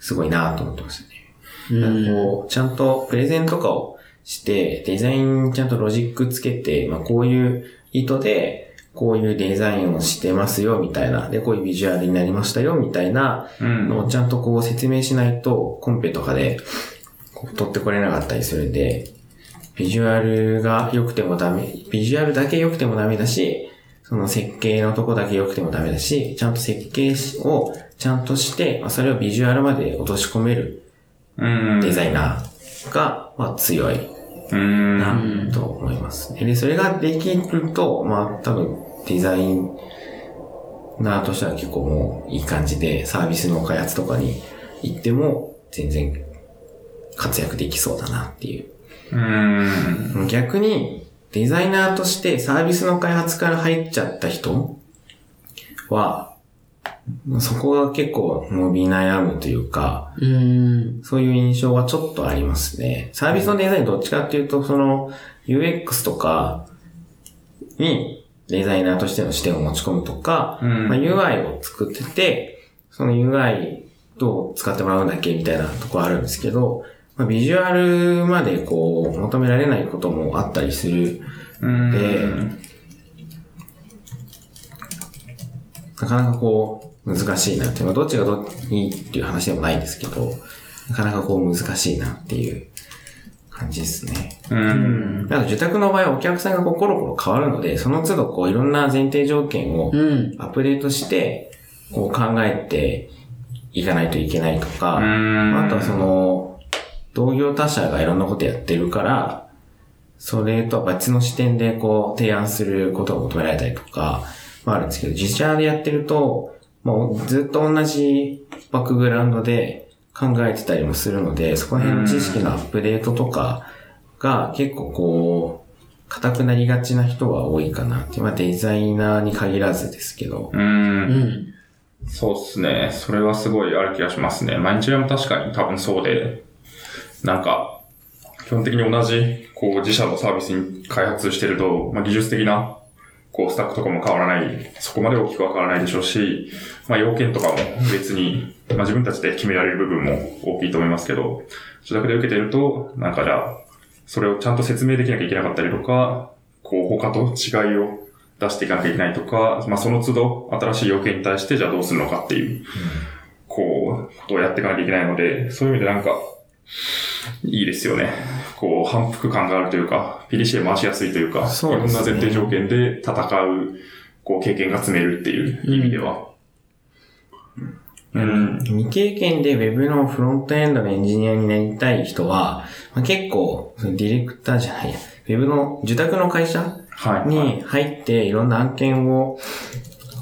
すごいなと思ってましたね。うん。こう、ちゃんとプレゼンとかをして、デザインちゃんとロジックつけて、まあこういう意図で、こういうデザインをしてますよ、みたいな。で、こういうビジュアルになりましたよ、みたいなうん。のをちゃんとこう説明しないと、コンペとかで、取ってこれなかったりするんで、ビジュアルが良くてもダメ、ビジュアルだけ良くてもダメだし、その設計のとこだけ良くてもダメだし、ちゃんと設計をちゃんとして、まあそれをビジュアルまで落とし込めるうん。デザイナーが、まあ、強いうん。なと思いますね。で、それができると、まあ、多分、デザイナーとしては結構もういい感じで、サービスの開発とかに行っても、全然活躍できそうだなっていう。うん。逆に、デザイナーとしてサービスの開発から入っちゃった人は、そこが結構伸び悩むというか、うん。そういう印象はちょっとありますね。サービスのデザインどっちかっていうと、その UX とかにデザイナーとしての視点を持ち込むとか、うんまあ、UI を作ってて、その UI どう使ってもらうんだっけみたいなところあるんですけど、まあ、ビジュアルまでこう求められないこともあったりするうん。でなかなかこう、難しいなっていう、まあどっちがどっいいっていう話でもないんですけど、なかなかこう難しいなっていう感じですね。うん。あと受託の場合はお客さんがこうコロコロ変わるので、その都度こういろんな前提条件をうん。アップデートして、こう考えていかないといけないとか、うん。あとはその、同業他社がいろんなことやってるから、それとは別の視点でこう提案することが求められたりとか、まああるんですけど、自社でやってると、もうずっと同じバックグラウンドで考えてたりもするので、そこら辺の知識のアップデートとかが結構こう、硬くなりがちな人は多いかなって、まあデザイナーに限らずですけど、う。うんん。そうっすね。それはすごいある気がしますね。毎日でも確かに多分そうで、なんか、基本的に同じ、こう、自社のサービスに開発してると、まあ、技術的な、こう、スタックとかも変わらない、そこまで大きくは変わらないでしょうし、まあ、要件とかも別に、まあ、自分たちで決められる部分も大きいと思いますけど、自宅で受けてると、なんかじゃあ、それをちゃんと説明できなきゃいけなかったりとか、こう、他と違いを出していかなきゃいけないとか、まあ、その都度、新しい要件に対して、じゃあどうするのかっていう、こう、ことをやっていかなきゃいけないので、そういう意味でなんか、いいですよね。こう、反復感があるというか、PDCA 回しやすいというか、そうねいろんな前提条件で戦う、こう、経験が積めるっていう意味では。うん。未経験で Web のフロントエンドのエンジニアになりたい人は、まあ、結構、ディレクターじゃないや、Web の受託の会社はい。に入っていろんな案件を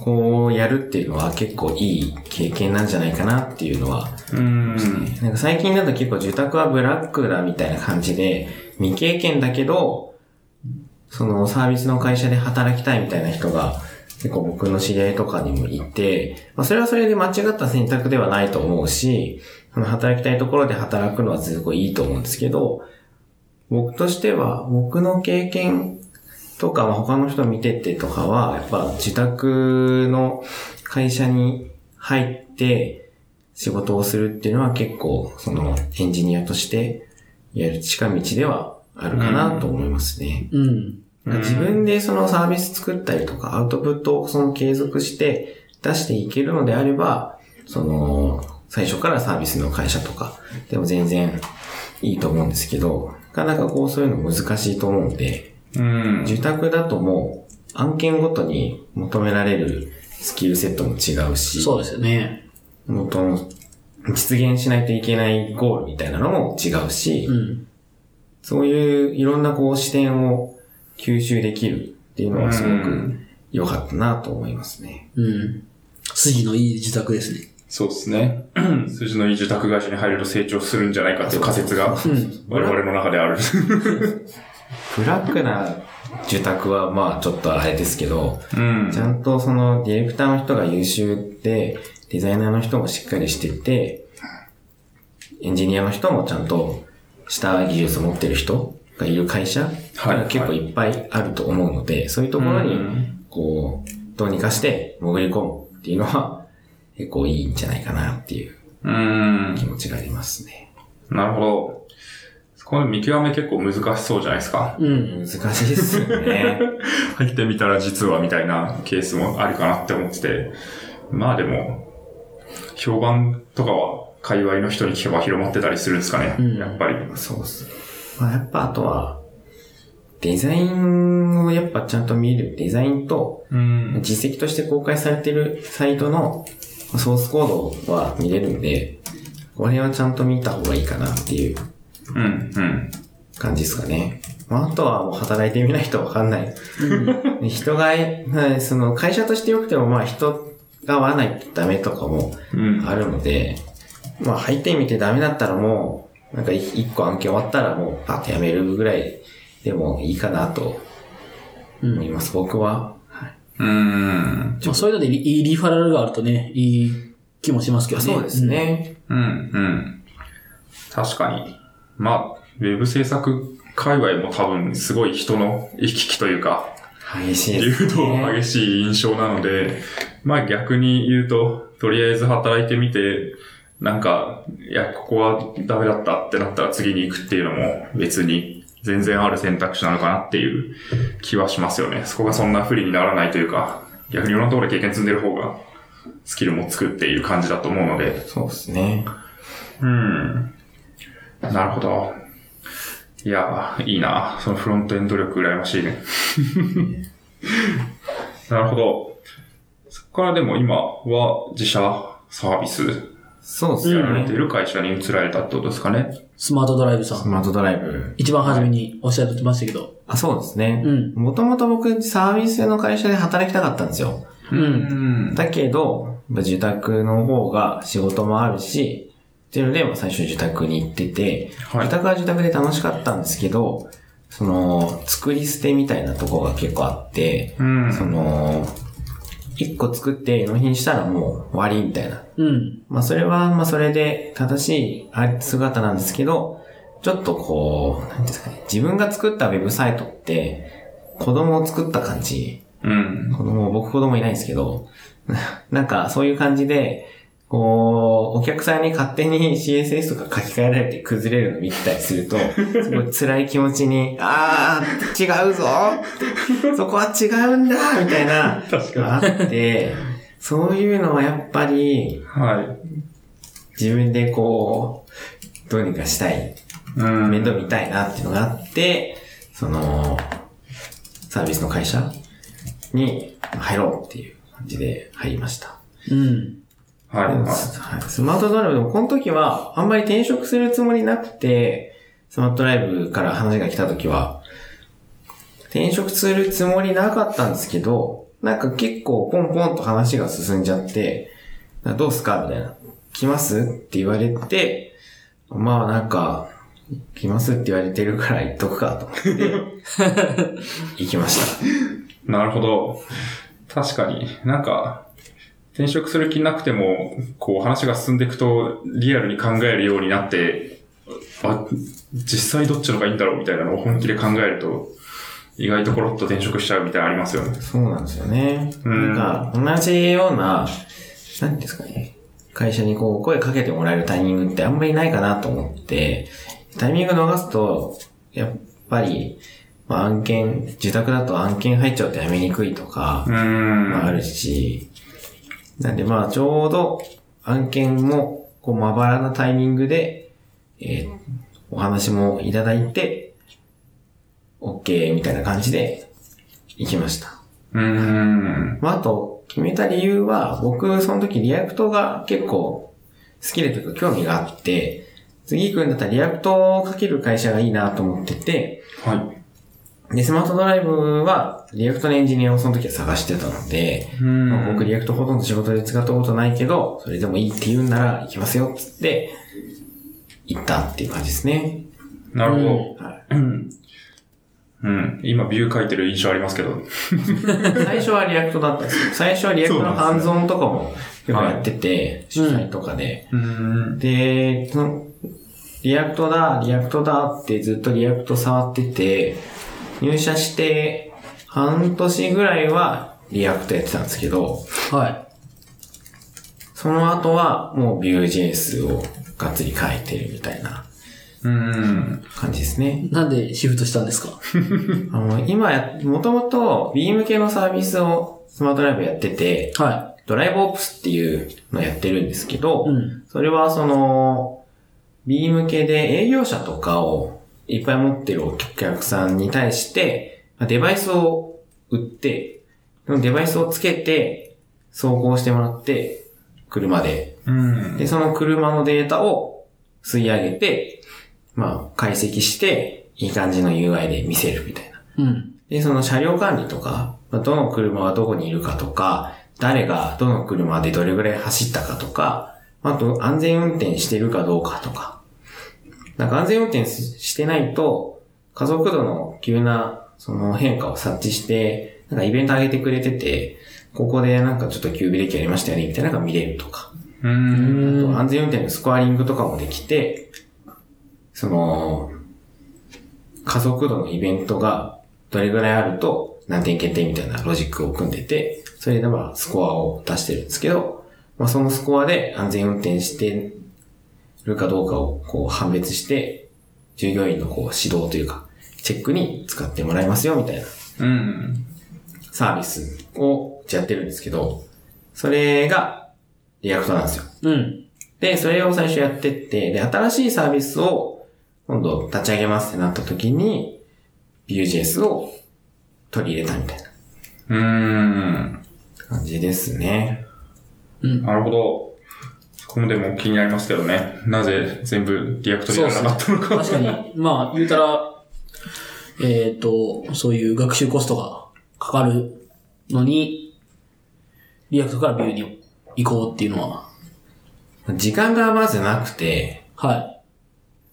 こうやるっていうのは結構いい経験なんじゃないかなっていうのは、うん。なんか最近だと結構受託はブラックだみたいな感じで、未経験だけど、そのサービスの会社で働きたいみたいな人が結構僕の知り合いとかにもいて、まあそれはそれで間違った選択ではないと思うし、その働きたいところで働くのはすごいいいと思うんですけど、僕としては、僕の経験とか、まあ他の人見ててとかは、やっぱ自宅の会社に入って仕事をするっていうのは結構、そのエンジニアとしてやる近道ではあるかなと思いますね。うん。自分でそのサービス作ったりとか、アウトプットをその継続して出していけるのであれば、その、最初からサービスの会社とかでも全然いいと思うんですけど、なかなかこうそういうの難しいと思うんで、うん。受託だともう案件ごとに求められるスキルセットも違うし、そうですよね。元の実現しないといけないゴールみたいなのも違うし、うん。そういういろんなこう視点を吸収できるっていうのはすごくうん良かったなと思いますね。うん。筋のいい自宅ですね。そうですね。[clears throat] 筋のいい受託会社に入ると成長するんじゃないかっていう仮説がうん。我々の中である。[laughs] ブラックな受託はまあちょっとあれですけど、うんち。ゃんとそのディレクターの人が優秀で、デザイナーの人もしっかりしてて、エンジニアの人もちゃんとした技術を持ってる人がいる会社はいが結構いっぱいあると思うので、そういうところにうんこう、どうにかして潜り込むっていうのは、結構いいんじゃないかなっていう。気持ちがありますね。なるほど。この見極め結構難しそうじゃないですか。うん。難しいですよね。[laughs] 入ってみたら実はみたいなケースもあるかなって思ってて。まあでも、評判とかは界隈の人に聞けば広まってたりするんですかね。うんやっぱり。そうですね。まあ、やっぱあとは、デザインをやっぱちゃんと見る。デザインとうん。実績として公開されてるサイトのソースコードは見れるんで、これはちゃんと見た方がいいかなっていううん。うん。感じですかね。まあ、あとはもう働いてみないとわかんない。人が、はいその会社として良くてもまあ人が合わないとダメとかもうん。あるので、まあ入ってみてダメだったらもう、なんか一一個案件終わったらもうパッとやめるぐらいでもいいかなとうん思います、僕は。はい。うん。まあ、そういうのでリいいリファラルがあるとね、いい気もしますけどね。そうですね。うん。うん。確かに。まあ、ウェブ制作界隈も多分すごい人の行き来というか、激しい流です、動ね。激しい印象なので、まあ逆に言うと、とりあえず働いてみて、なんか、いや、ここはダメだったってなったら次に行くっていうのも別に全然ある選択肢なのかなっていう気はしますよね。そこがそんな不利にならないというか、逆にいろんなところで経験積んでる方がスキルもつくっていう感じだと思うので、そうですね。うん。なるほど。いや、いいな。そのフロントエンド力羨ましいね。[laughs] なるほど。そこからでも今は自社サービスそうですやられていね。る会社に移られたってことですかね。スマートドライブさん。スマートドライブ。一番初めにおっしゃってましたけど。あ、そうですね。うんもともと僕サービスの会社で働きたかったんですよ。うん。ん。だけど、自宅の方が仕事もあるし、っていうので、まあ最初自宅に行ってて、はい自宅は自宅で楽しかったんですけど、その、作り捨てみたいなところが結構あって、うん。その、一個作って納品したらもう終わりみたいな。うん。まあそれは、まあそれで正しい姿なんですけど、ちょっとこう、なんですかね、自分が作ったウェブサイトって、子供を作った感じ。うん。子供、僕子供いないんですけど、[laughs] なんかそういう感じで、こう、お客さんに勝手に CSS とか書き換えられて崩れるの見てたりすると、[laughs] すごい辛い気持ちに、あー、違うぞ [laughs] そこは違うんだみたいな、あって、そういうのはやっぱり、はい。自分でこう、どうにかしたい、うん。面倒見たいなっていうのがあって、その、サービスの会社に入ろうっていう感じで入りました。うん。はい。はい。はいスマートドライブでもこの時はあんまり転職するつもりなくて、スマートドライブから話が来た時は、転職するつもりなかったんですけど、なんか結構ポンポンと話が進んじゃって、などうすかみたいな。来ますって言われて、まあなんか、来ますって言われてるから行っとくかと思って、[laughs] 行きました。なるほど。確かになんか、転職する気なくても、こう話が進んでいくと、リアルに考えるようになって、あ、実際どっちのがいいんだろうみたいなのを本気で考えると、意外とコロッと転職しちゃうみたいなのありますよね。そうなんですよね。うんなんか、同じような、なんですかね。会社にこう、声かけてもらえるタイミングってあんまりないかなと思って、タイミング逃すと、やっぱり、まあ、案件、自宅だと案件入っちゃうとやめにくいとかう、ーん。まあ、あるし、なんでまあ、ちょうど案件も、こう、まばらなタイミングで、えーお話もいただいて、OK みたいな感じで、行きました。うーん。まあ、あと、決めた理由は、僕、その時 Reactが結構好きでというか興味があって、次行くんだったら Reactを書ける会社がいいなと思ってて、はい。で、スマートドライブは、 Reactのエンジニアをその時は探してたので、まあ僕 Reactほとんど仕事で使ったことないけど、それでもいいって言うんなら行きますよ、つって、行ったっていう感じですね。なるほど。はいうん。うん。今、 Vue書いてる印象ありますけど。[laughs] 最初は Reactだったんですよ。最初は Reactのハンズオンとかも結構やってて、主催とかで。うーん。で、その Reactだ、 Reactだってずっと React触ってて、入社して半年ぐらいは Reactやってたんですけど、はその後はもう Vue.js をがっつり書いてるみたいなうん。感じですね。い。なんでシフトしたんですか？[laughs] あの、今や、もともと B 向けのサービスをスマートライブやってて、はドライブオプスっていうのをやってるんですけど、い。うん。それはその、B 向けで営業者とかをいっぱい持ってるお客さんに対して、まあデバイスを売って、そのデバイスをつけて、走行してもらって、車で。うん。で、その車のデータを吸い上げて、まあ、解析して、いい感じの UI で見せるみたいな。うん。で、その車両管理とか、まあどの車がどこにいるかとか、誰がどの車でどれぐらい走ったかとか、あと安全運転してるかどうかとか。なんか安全運転してないと、加速度の急なその変化を察知して、なんかイベント上げてくれてて、ここでなんかちょっと急ブレーキやりましたよね、みたいなのが見れるとか。う。うんん。あと安全運転のスコアリングとかもできて、その、加速度のイベントがどれぐらいあると何点決定みたいなロジックを組んでて、それでまあスコアを出してるんですけど、まあそのスコアで安全運転してるかどうかをこう判別して、従業員のこう指導というか、チェックに使ってもらいますよみたいなうん。サービスをやってるんですけど、それが Reactなんですよ。うん。で、それを最初やってって、で、新しいサービスを今度立ち上げますってなった時に、Vue.js を取り入れたみたいなうん。感じですね。うん。なるほど。そこもでも気になりますけどね。なぜ全部 Reactでやらなかったのか。確かに、まあ、言うたら、えっ、と、そういう学習コストがかかるのに、 Reactから Vueに行こうっていうのは、時間がまずなくて、は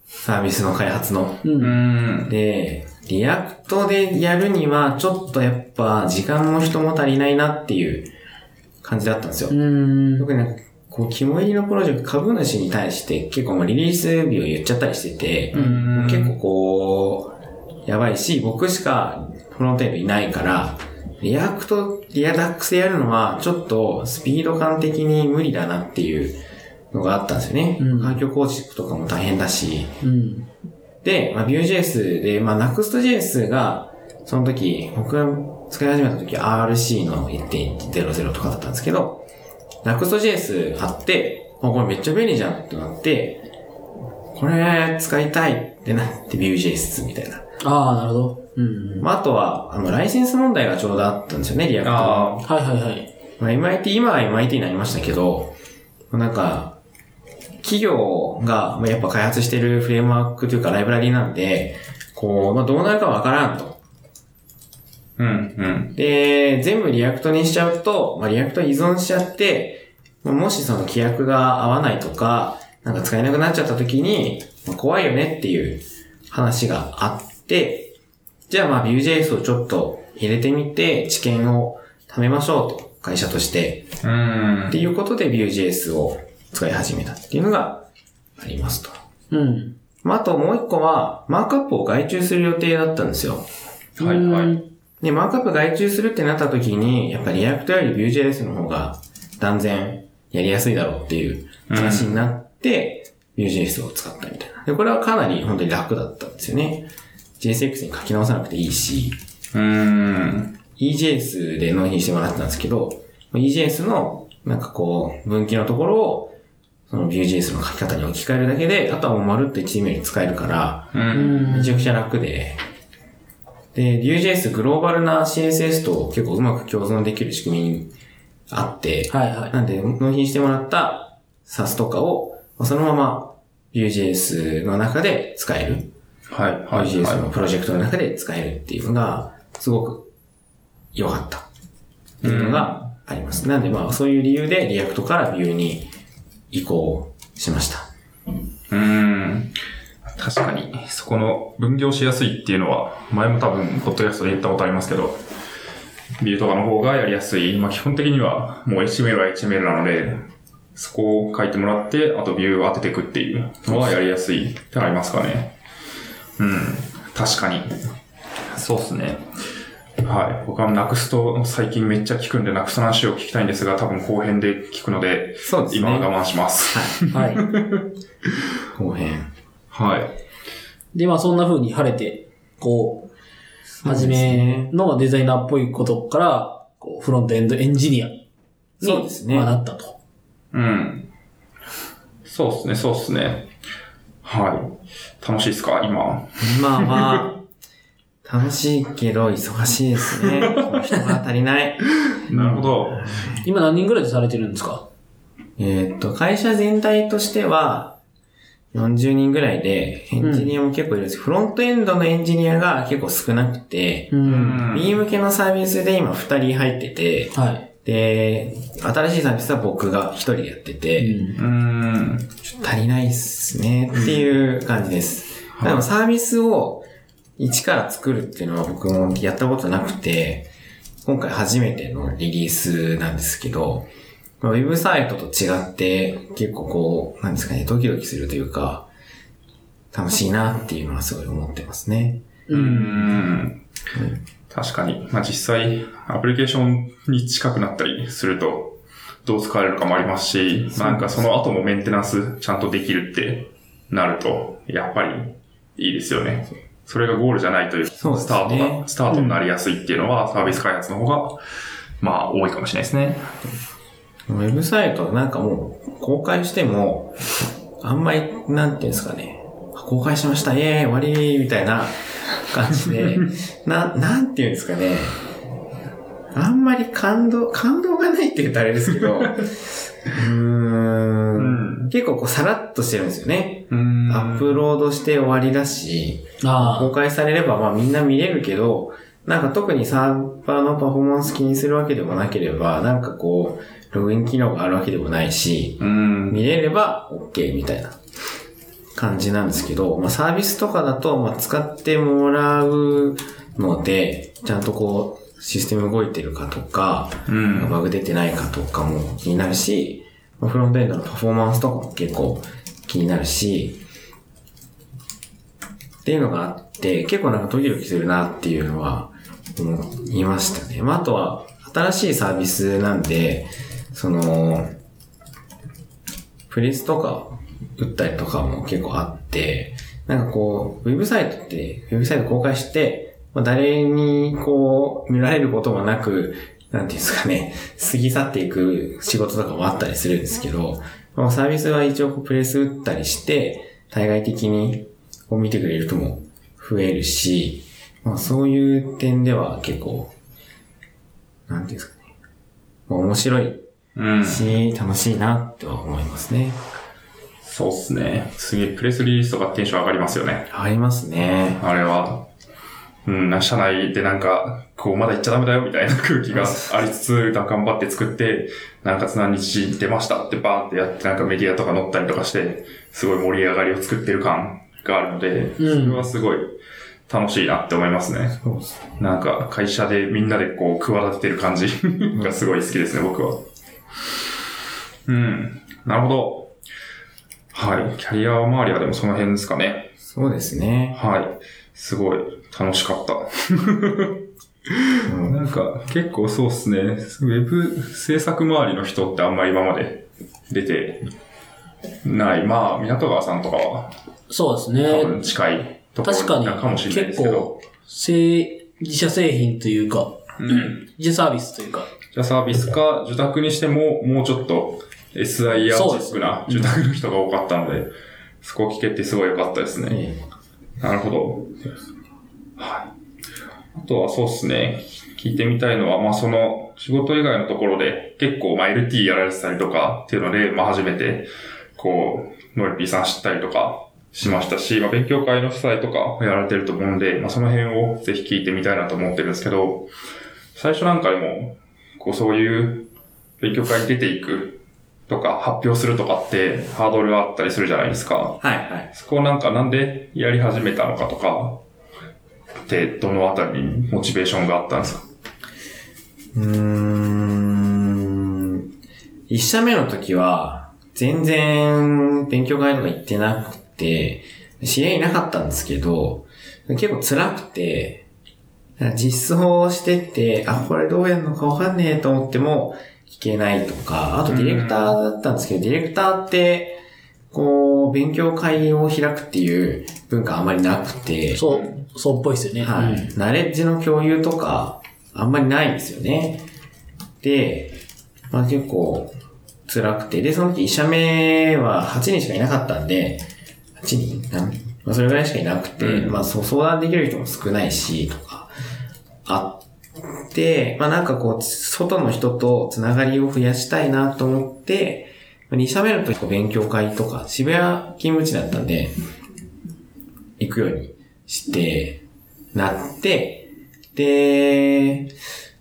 サービスの開発の。い。う。うんん。で、 Reactでやるには、ちょっとやっぱ時間も人も足りないなっていう感じだったんですよ。うん。特にこう、肝入りのプロジェクト、株主に対して結構もうリリース日を言っちゃったりしてて、うん結構こう、やばいし、僕しかフロントエンドいないから、 React、Reduxでやるのは、ちょっとスピード感的に無理だなっていうのがあったんですよね。うん環境構築とかも大変だし。うん。で、まあ、Vue.js で、まあ、 Nuxt.js が、その時、僕が使い始めた時 RC の1.00とかだったんですけど、 Nuxt.js あって、あ、これめっちゃ便利じゃんってなって、これ使いたいってなって Vue.js みたいな。ああ、なるほど。うん。まあ、あとは、あの、ライセンス問題がちょうどあったんですよね、 Reactの。あはいはいはい。まあ、MIT、今は MIT になりましたけど、なんか、企業が、まあ、やっぱ開発してるフレームワークというかライブラリなんで、こう、まあ、どうなるかわからんと。あ。うん。うん。で、全部 Reactにしちゃうと、まあ、 React依存しちゃって、まあもしその規約が合わないとか、なんか使えなくなっちゃった時に、まあ怖いよねっていう話があって、じゃあまあ Vue.js をちょっと入れてみて、知見を貯めましょうと、会社として。うんって。いうことで Vue.js を使い始めたっていうのがありますと。うん。まあ、あともう一個は、マークアップを外注する予定だったんですよ。はいはい。で、マークアップ外注するってなった時に、やっぱり React より Vue.js の方が断然やりやすいだろうっていう話になって、Vue.js を使ったみたいな。で、これはかなり本当に楽だったんですよね。JSX に書き直さなくていいし、うん。EJS で納品してもらってたんですけど、EJS のなんかこう、分岐のところを、その Vue.js の書き方に置き換えるだけで、あとはもうまるっと HTML に使えるから、う。うんん。めちゃくちゃ楽で、で、Vue.js グローバルな CSS と結構うまく共存できる仕組みにあって、はいはい。なんで納品してもらった SAS とかを、まあそのまま Vue.js の中で使える。はいはい Vue.js のはプロジェクトの中で使えるっていうのが、すごく良かった。っていうのがあります。なんでまあそういう理由で React から Vue に移行しました。い。うん。確かに、そこの分業しやすいっていうのは、前も多分、ポッドキャストで言ったことありますけど、ビルとかの方がやりやすい。まあ基本的には、もう HTML は HTML なので、そこを書いてもらって、あとビューを当てていくっていうのはやりやすいってありますかね。うん。確かに。そうっすね。はい。僕はナクスト最近めっちゃ聞くんで、ナクストの話を聞きたいんですが、多分後編で聞くので、そうですね。今は我慢します。はい。はい。後編。はい。で、まあそんな風に晴れて、こう、はじめのデザイナーっぽいことから、こうフロントエンドエンジニアに、そうですねまあなったと。うん。そうですね、そうですね。はい。楽しいですか今。今は、楽しいけど忙しいですね。人が足りない。[laughs] なるほど。今何人ぐらいでされてるんですか？えーっと、会社全体としては、40人ぐらいで、エンジニアも結構いるんです、フロントエンドのエンジニアが結構少なくて、う。うんん。B 向けのサービスで今2人入ってて、はい。で、新しいサービスは僕が1人でやってて、うん足りないっすねっていう感じです。でもサービスを一から作るっていうのは僕もやったことなくて、今回初めてのリリースなんですけど、ウェブサイトと違って結構こう、なんですかね、ドキドキするというか、楽しいなっていうのはすごい思ってますね。う。うんん。確かに。まあ、実際、アプリケーションに近くなったりすると、どう使われるかもありますし、なんかその後もメンテナンスちゃんとできるってなると、やっぱりいいですよね。それがゴールじゃないという、スタートが、スタートになりやすいっていうのは、サービス開発の方が、まあ、多いかもしれないですね。ウェブサイトなんかもう公開しても、あんまり、なんていうんですかね、公開しました、イエーイ、終わり、みたいな感じで、[laughs] な、なんていうんですかね、あんまり感動、感動がないって言ったらあれですけど、[laughs] うーん。うん。結構こうさらっとしてるんですよね。うん。アップロードして終わりだし、あ。公開されればまあみんな見れるけど、なんか特にサーバーのパフォーマンス気にするわけでもなければ、なんかこう、ログイン機能があるわけでもないし、うん。見れれば OK みたいな感じなんですけど、まあサービスとかだと、まあ使ってもらうので、ちゃんとこう、システム動いてるかとか、うん。バグ出てないかとかも気になるし、まあフロントエンドのパフォーマンスとかも結構気になるし、っていうのがあって、結構なんかドキドキするなっていうのは思いましたね。まああとは、新しいサービスなんで、その、プレスとか打ったりとかも結構あって、なんかこう、ウェブサイトって、ウェブサイト公開して、まあ、誰にこう、見られることもなく、なんていうんですかね、過ぎ去っていく仕事とかもあったりするんですけど、まあ、サービスは一応プレス打ったりして、対外的にこう見てくれる人も増えるし、まあそういう点では結構、なんていうんですかね、まあ面白いうん。し、楽しいなっては思いますね。そうっすね。すげえ、プレスリリースとかテンション上がりますよね。ありますね。あれは。うん、な社内でなんか、こう、まだ行っちゃダメだよみたいな [laughs] 空気がありつつ、頑張って作って、何月何日出ましたってバーンってやって、なんかメディアとか載ったりとかして、すごい盛り上がりを作ってる感があるので、そうんれはすごい楽しいなって思いますね。そうですね。なんか、会社でみんなでこう、企ててる感じ [laughs] がすごい好きですね、僕は。うん。なるほど。はい。キャリア周りはでもその辺ですかね。そうですね。はい。すごい楽しかった。うんなんか結構そうっすね。ウェブ制作周りの人ってあんまり今まで出てない。まあ、港川さんとかはそうですね。多分近いとこ確かにろなかもしれないで結すけど構。、製、自社製品というか、うん。自社サービスというか、じゃあサービスか受託にしてももうちょっと SIR チックな受託の人が多かったので、そこを聞けてすごい良かったですね。えなるほど。はい。あとはそうですね。聞いてみたいのは、まあその仕事以外のところで結構まあ LT やられてたりとかっていうので、まあ初めてこう、ノリピーさん知ったりとかしましたし、まあ勉強会の主催とかやられてると思うんで、まあその辺をぜひ聞いてみたいなと思ってるんですけど、最初なんかでも、こうそういう勉強会に出ていくとか発表するとかってハードルがあったりするじゃないですか。はいはい。そこをなんかなんでやり始めたのかとか、ってどのあたりにモチベーションがあったんですか？うーん。一社目の時は、全然勉強会とか行ってなくて、知り合いいなかったんですけど、結構辛くて、実装してって、あ、これどうやるのかわかんねえと思っても聞けないとか、あとディレクターだったんですけど、ディレクターって、こう、勉強会を開くっていう文化あまりなくて、そう、そうっぽいですよね。はい。うん。ナレッジの共有とか、あんまりないんですよね。で、まあ結構辛くて、で、その時医者目は8人しかいなかったんで、8人？なんまあそれぐらいしかいなくて、うん。まあそう相談できる人も少ないし、とか、まあなんかこう、外の人とつながりを増やしたいなと思って、2社目の時勉強会とか、渋谷勤務地だったんで、行くようにして、なって、で、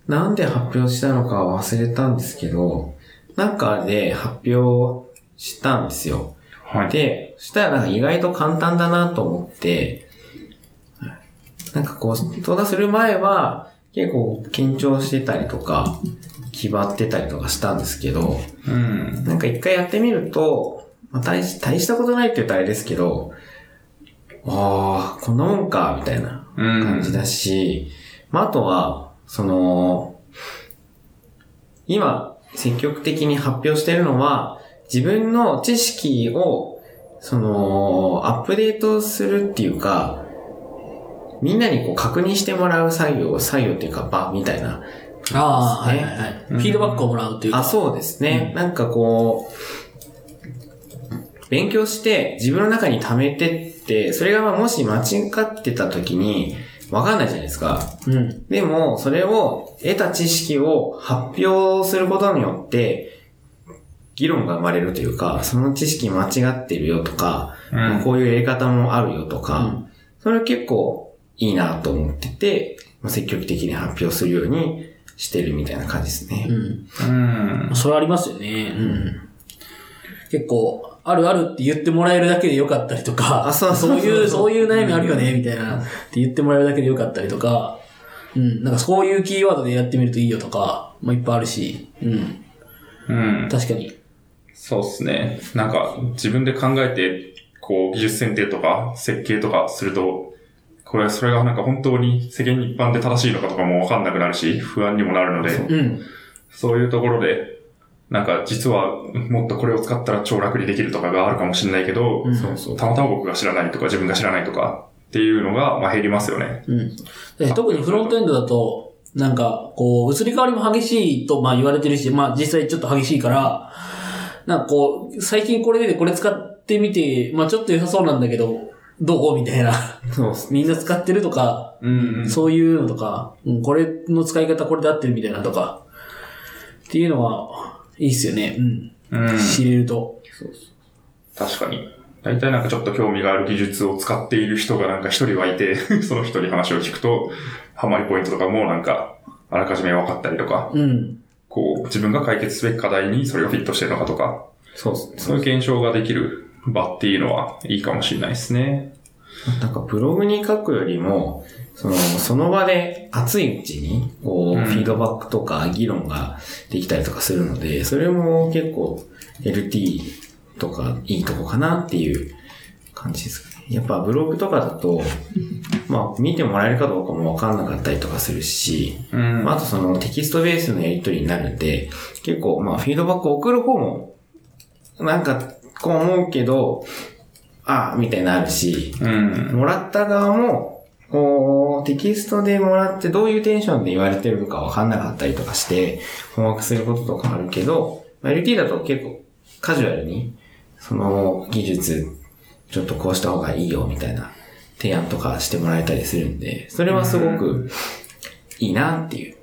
なんで発表したのかは忘れたんですけど、なんかで発表したんですよ。はい。で、そしたらなんか意外と簡単だなと思って、なんかこう、相談する前は結構緊張してたりとか、気張ってたりとかしたんですけど、うん。なんか一回やってみると、まあ、大し大したことないって言ったらあれですけど、ああ、こんなもんか、みたいなうん。感じだし、まあ、あとは、その、今、積極的に発表してるのは、自分の知識を、その、アップデートするっていうか、みんなにこう確認してもらう作業、作業っていうか場みたいな。ああ、はいねはいはい。フィードバックをもらうっていうか。あ、そうですね。なんかこう、勉強して自分の中に溜めてって、それがまあもし間違ってた時にわかんないじゃないですか。うん。でも、それを得た知識を発表することによって、議論が生まれるというか、その知識間違ってるよとか、うんまあこういうやり方もあるよとか、うんそれ結構いいなと思ってて、まあ積極的に発表するようにしてるみたいな感じですね。うん。うん。それありますよね。うん。結構、あるあるって言ってもらえるだけでよかったりとか、あそうそうそういう、そういう悩みあるよね、みたいな、って言ってもらえるだけでよかったりとか、うん。なんかそういうキーワードでやってみるといいよとか、まあいっぱいあるし、うん。うん。確かに。そうですね。なんか、自分で考えて、こう、技術選定とか、設計とかすると、これ、それがなんか本当に世間一般で正しいのかとかもわかんなくなるし、不安にもなるので、うん。そういうところで、なんか実はもっとこれを使ったら超楽にできるとかがあるかもしれないけど、うんそうそう。たまたま僕が知らないとか自分が知らないとかっていうのが、まあ減りますよね。うん。で特にフロントエンドだと、なんか、こう、移り変わりも激しいと、まあ言われてるし、まあ実際ちょっと激しいから、なんかこう、最近これでこれ使ってみて、まあちょっと良さそうなんだけど、どうみたいな。そうみんな使ってるとか、うんそういうのとか、うん、これの使い方これで合ってるみたいなとか、っていうのは、いいっすよね。うん。うん。知れると。確かに。大体なんかちょっと興味がある技術を使っている人がなんか一人はいて、[laughs] その人に話を聞くと、ハマりポイントとかもなんか、あらかじめ分かったりとか、うん。こう、自分が解決すべき課題にそれをフィットしてるのかとか、そうっすね。そういう検証ができる場っていうのはいいかもしれないですね。なんかブログに書くよりも、その、その場で熱いうちに、こう、うんフィードバックとか議論ができたりとかするので、それも結構 LT とかいいとこかなっていう感じですかね。やっぱブログとかだと、[laughs] まあ見てもらえるかどうかもわかんなかったりとかするし、うん。まあ、あとそのテキストベースのやり取りになるんで、結構まあフィードバックを送る方も、なんかこう思うけど、ああ、みたいなのあるし、うん。もらった側も、こう、テキストでもらってどういうテンションで言われてるのかわかんなかったりとかして、困惑することとかあるけど、まあ LT だと結構カジュアルに、その技術、ちょっとこうした方がいいよみたいな提案とかしてもらえたりするんで、それはすごくいいなっていう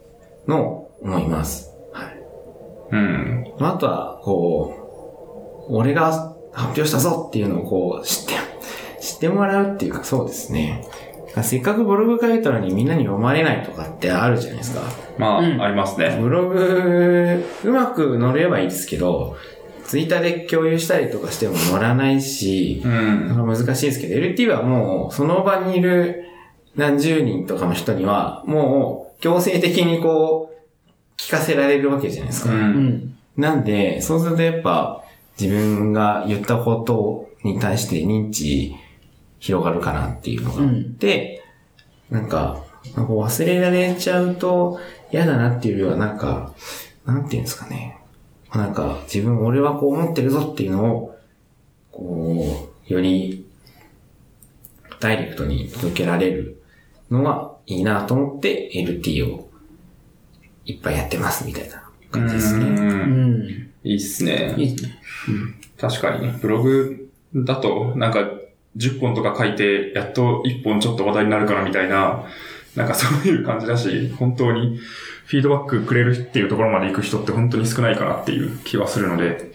のを思います。はい。うん。まああとは、こう、俺が発表したぞっていうのをこう知って、知ってもらうっていうかそうですね。せっかくブログ書いたのにみんなに読まれないとかってあるじゃないですか。まあ、うんありますね。ブログ、うまく載ればいいですけど、ツイッターで共有したりとかしても載らないし、うなん難しいですけど、LT はもう、その場にいる何十人とかの人には、もう、強制的にこう、聞かせられるわけじゃないですか。う。うんん。なんで、そうするとやっぱ、自分が言ったことに対して認知広がるかなっていうのがあって、なんか、なんか忘れられちゃうと嫌だなっていうよりは、なんか、なんていうんですかね。なんか、自分、俺はこう思ってるぞっていうのを、こう、より、ダイレクトに届けられるのはいいなと思って LT をいっぱいやってますみたいな感じですうね。うんん。いいっすね。いいですね。確かに、ブログだと、なんか、10本とか書いて、やっと1本ちょっと話題になるからみたいな、なんか [laughs] そういう感じだし、本当にフィードバックくれるっていうところまで行く人って本当に少ないかなっていう気はするので、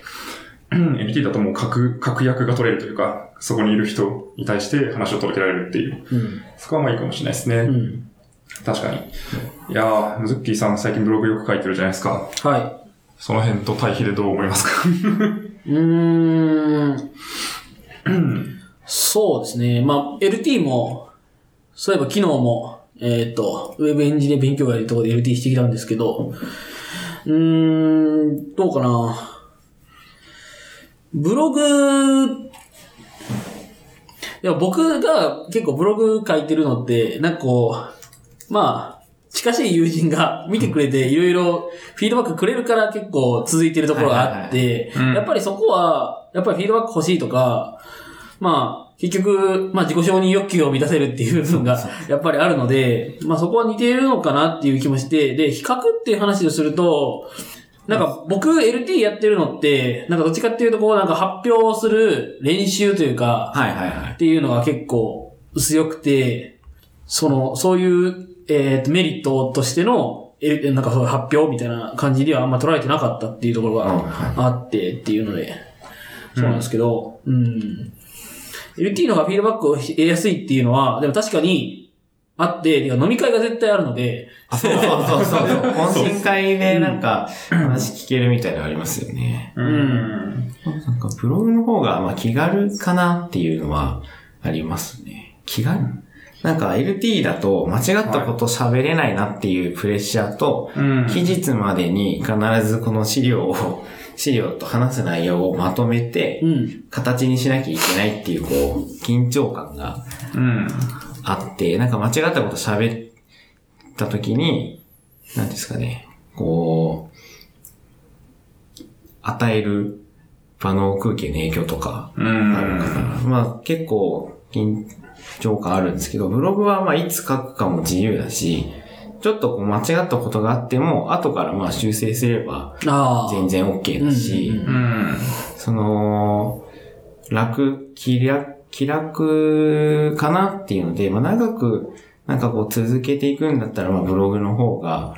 うん LT だともう各、各役が取れるというか、そこにいる人に対して話を届けられるっていう、うん。そこはまあいいかもしれないですね。うん。確かに。いやー、ムズッキーさん最近ブログよく書いてるじゃないですか。はその辺と対比でどう思いますか？[laughs] うん。そうですね。まあ、LT も、そういえば昨日も、えっ、と、ウェブエンジニア勉強会とこで LT してきたんですけど、うーん、どうかな。ブログ、いや、僕が結構ブログ書いてるのって、なんかこう、まあ、近しい友人が見てくれて、いろいろフィードバックくれるから結構続いてるところがあってやっぱりそこは、やっぱりフィードバック欲しいとか、まあ、結局、まあ自己承認欲求を満たせるっていう部分がやっぱりあるので、まあそこは似ているのかなっていう気もして、で、比較っていう話をすると、なんか僕 LT やってるのって、なんかどっちかっていうとこうなんか発表する練習というか、はいはいはい。っ。ていうのが結構強くて、その、そういう、えっ、と、メリットとしての、え、なんかそういう発表みたいな感じではあんま捉えてなかったっていうところうんがはあってっていうので、そうなんですけど、うん。LT の方がフィードバックを得やすいっていうのは、でも確かにあって、飲み会が絶対あるので、そうそうそう [laughs] そう。懇親会でなんか話聞けるみたいなのありますよね。うん。なんかブログの方がまあ気軽かなっていうのはありますね。気軽？なんか LT だと間違ったこと喋れないなっていうプレッシャーと、うん。期日までに必ずこの資料を、[laughs] 資料と話す内容をまとめてう、ん。形にしなきゃいけないっていう、こう、緊張感がうん。あって、なんか間違ったこと喋った時に、なんですかね、こう、与える場の空気への影響とか、うあるん。かな。まあ結構緊張感あるんですけど、ブログはまあいつ書くかも自由だし、ちょっとこう間違ったことがあっても、後からまあ修正すれば。全然 OK だし、うんうんうん。その、楽、気楽、気楽かなっていうので、まあ長くなんかこう続けていくんだったら、まあブログの方が、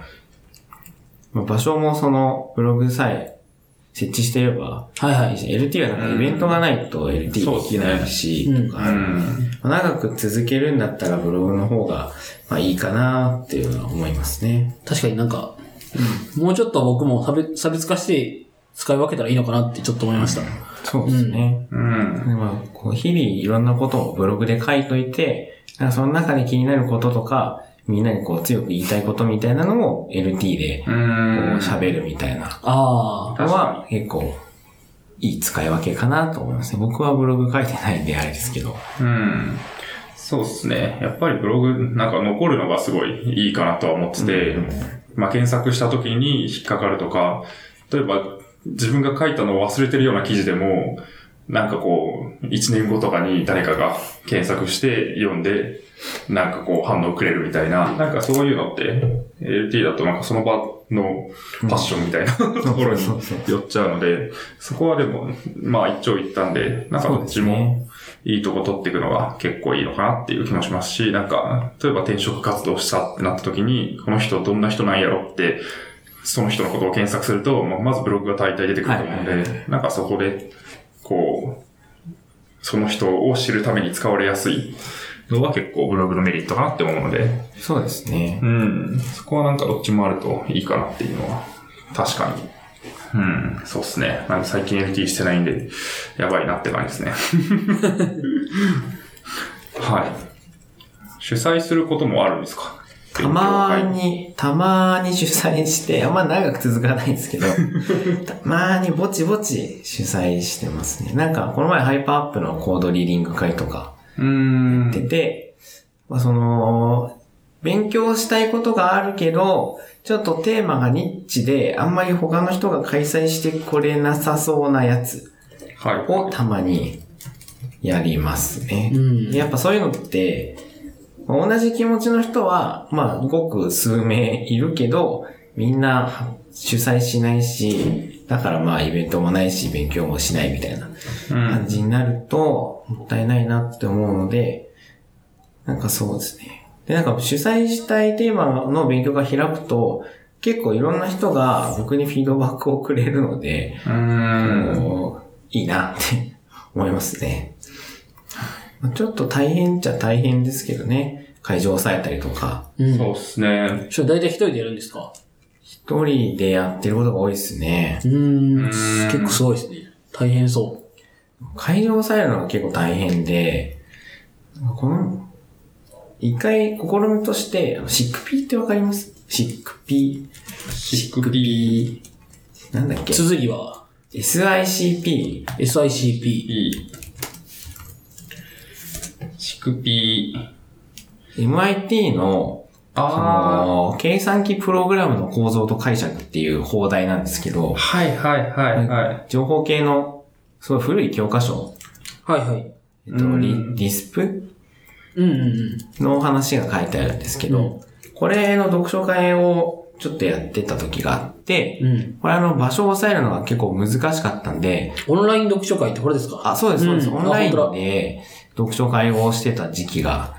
まあ場所もそのブログさえ設置してればはいはい LT はなんかイベントがないと LT できないし、うんとか長く続けるんだったらブログの方が、まあいいかなっていうのは思いますね。確かになんか、うんもうちょっと僕も差別差別化して使い分けたらいいのかなってちょっと思いました。そうですね。うん。でまあ、こう日々いろんなことをブログで書いといて、その中で気になることとか、みんなにこう強く言いたいことみたいなのを LT でう。こうん喋るみたいなああ。のは結構いい使い分けかなと思いますね。僕はブログ書いてないんであれですけど。うん。そうですね。やっぱりブログなんか残るのがすごいいいかなとは思ってて、まあ検索した時に引っかかるとか、例えば自分が書いたのを忘れてるような記事でも、なんかこう、一年後とかに誰かが検索して読んで、なんかこう反応くれるみたいな、なんかそういうのって、LT だとなんかその場のパッションみたいな、ところに寄っちゃうので、そこはでも、まあ一長一短で、なんかどっちもいいとこ取っていくのが結構いいのかなっていう気もしますし、なんか、例えば転職活動したってなった時に、この人どんな人なんやろって、その人のことを検索すると、まあまずブログが大体出てくると思うのはいはいで、なんかそこで、こう、その人を知るために使われやすいのは結構ブログのメリットかなって思うので、そうですねう。ん、そこはなんかどっちもあるといいかなっていうのは、確かに。うん、そうっすね。なんか最近 LT してないんで、やばいなって感じですね。はい。主催することもあるんですか？たまー。に、たまーに主催して、あんま長く続かないんですけど、[laughs] たまーにぼちぼち主催してますね。なんか、この前 Hyperapp のコードリーディング会とかうーん。出て、まあ、その、勉強したいことがあるけど、ちょっとテーマがニッチで、あんまり他の人が開催してこれなさそうなやつはい。をたまにやりますね。うんでやっぱそういうのって、同じ気持ちの人は、まあ、ごく数名いるけど、みんな主催しないし、だからまあイベントもないし、勉強もしないみたいなうん。感じになると、もったいないなって思うので、なんかそうですね。で、なんか主催したいテーマの勉強が開くと、結構いろんな人が僕にフィードバックをくれるので、うーん。いいなって [laughs] 思いますね。まあちょっと大変っちゃ大変ですけどね。会場を抑えたりとか。うん。そうっすね。それ大体一人でやるんですか？一人でやってることが多いですねう。ーん。うん結構すごいですね。大変そ会場を抑えるのが結構大変で、この、一回試みとして、あのシックピーってわかります？シックピー？シックピー。なんだっう。け？続きは、?SICP。SICP。シクピー。MIT の、そあの、計算機プログラムの構造と解釈っていう邦題なんですけどあ。、はいはいはいはい。情報系の、すごい古い教科書、はいはい。えっと、うんリディスプ？うんうんうん。の話が書いてあるんですけど、うんこれの読書会をちょっとやってた時があって、うん。これあの場所を抑えるのが結構難しかったんで、オンライン読書会ってこれですか？あ、そうです、そうです。うんオンラインで読書会をしてた時期が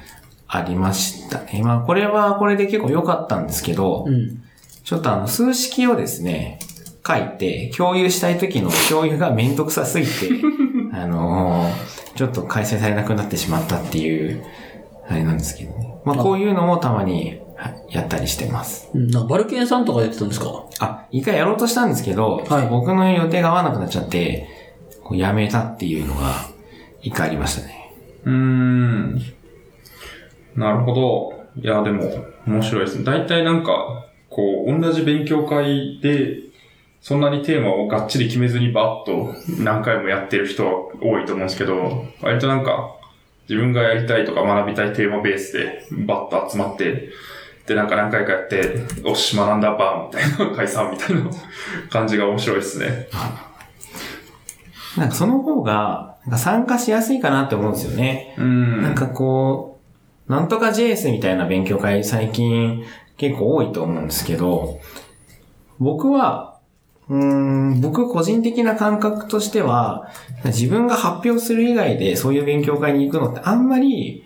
ありましたね。まあこれはこれで結構良かったんですけど、うん。ちょっとあの数式をですね、書いて共有したい時の共有がめんどくさすぎて、[laughs] あのーちょっと開催されなくなってしまったっていう、あれなんですけどね。まあこういうのもたまにはいやったりしてます。うん。なんかバルケンさんとかやってたんですか？あ、一回やろうとしたんですけど、はい僕の予定が合わなくなっちゃって、こうやめたっていうのが一回ありましたね。うーん。なるほど。いや、でも、面白いですね。大体なんか、こう、同じ勉強会で、そんなにテーマをがっちり決めずにバッと何回もやってる人は多いと思うんですけど、割となんか、自分がやりたいとか学びたいテーマベースでバッと集まって、で、なんか何回かやって、おし、学んだバーンみたいな、解散みたいな感じが面白いですね。なんかその方が、なんか参加しやすいかなって思うんですよね。うん。なんかこう、なんとか JS みたいな勉強会最近結構多いと思うんですけど、僕は、うーん、僕個人的な感覚としては、自分が発表する以外でそういう勉強会に行くのってあんまり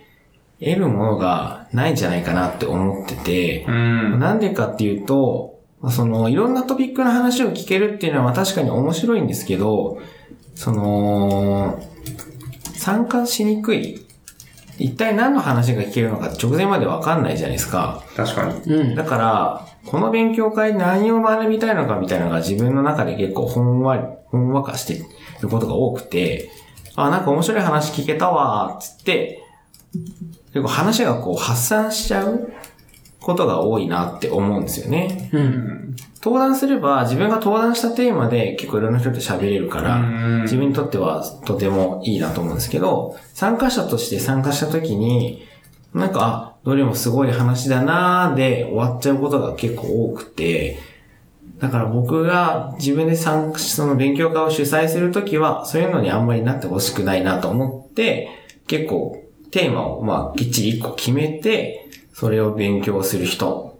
得るものがないんじゃないかなって思ってて、うん。なんでかっていうと、まあその、いろんなトピックの話を聞けるっていうのは確かに面白いんですけど、その、参加しにくい。一体何の話が聞けるのか直前までわかんないじゃないですか。確かに。うん。だから、この勉強会何を学びたいのかみたいなのが自分の中で結構ほんわり、ほんわかしてることが多くて、あ、なんか面白い話聞けたわーっつって、結構話がこう発散しちゃうことが多いなって思うんですよね。う。うんん。登壇すれば自分が登壇したテーマで結構いろんな人と喋れるから、うん自分にとってはとてもいいなと思うんですけど、参加者として参加した時に、なんか、あ、どれもすごい話だなーで終わっちゃうことが結構多くて、だから僕が自分で参加し、その勉強会を主催するときは、そういうのにあんまりなってほしくないなと思って、結構テーマをまあきっちり一個決めて、それを勉強する人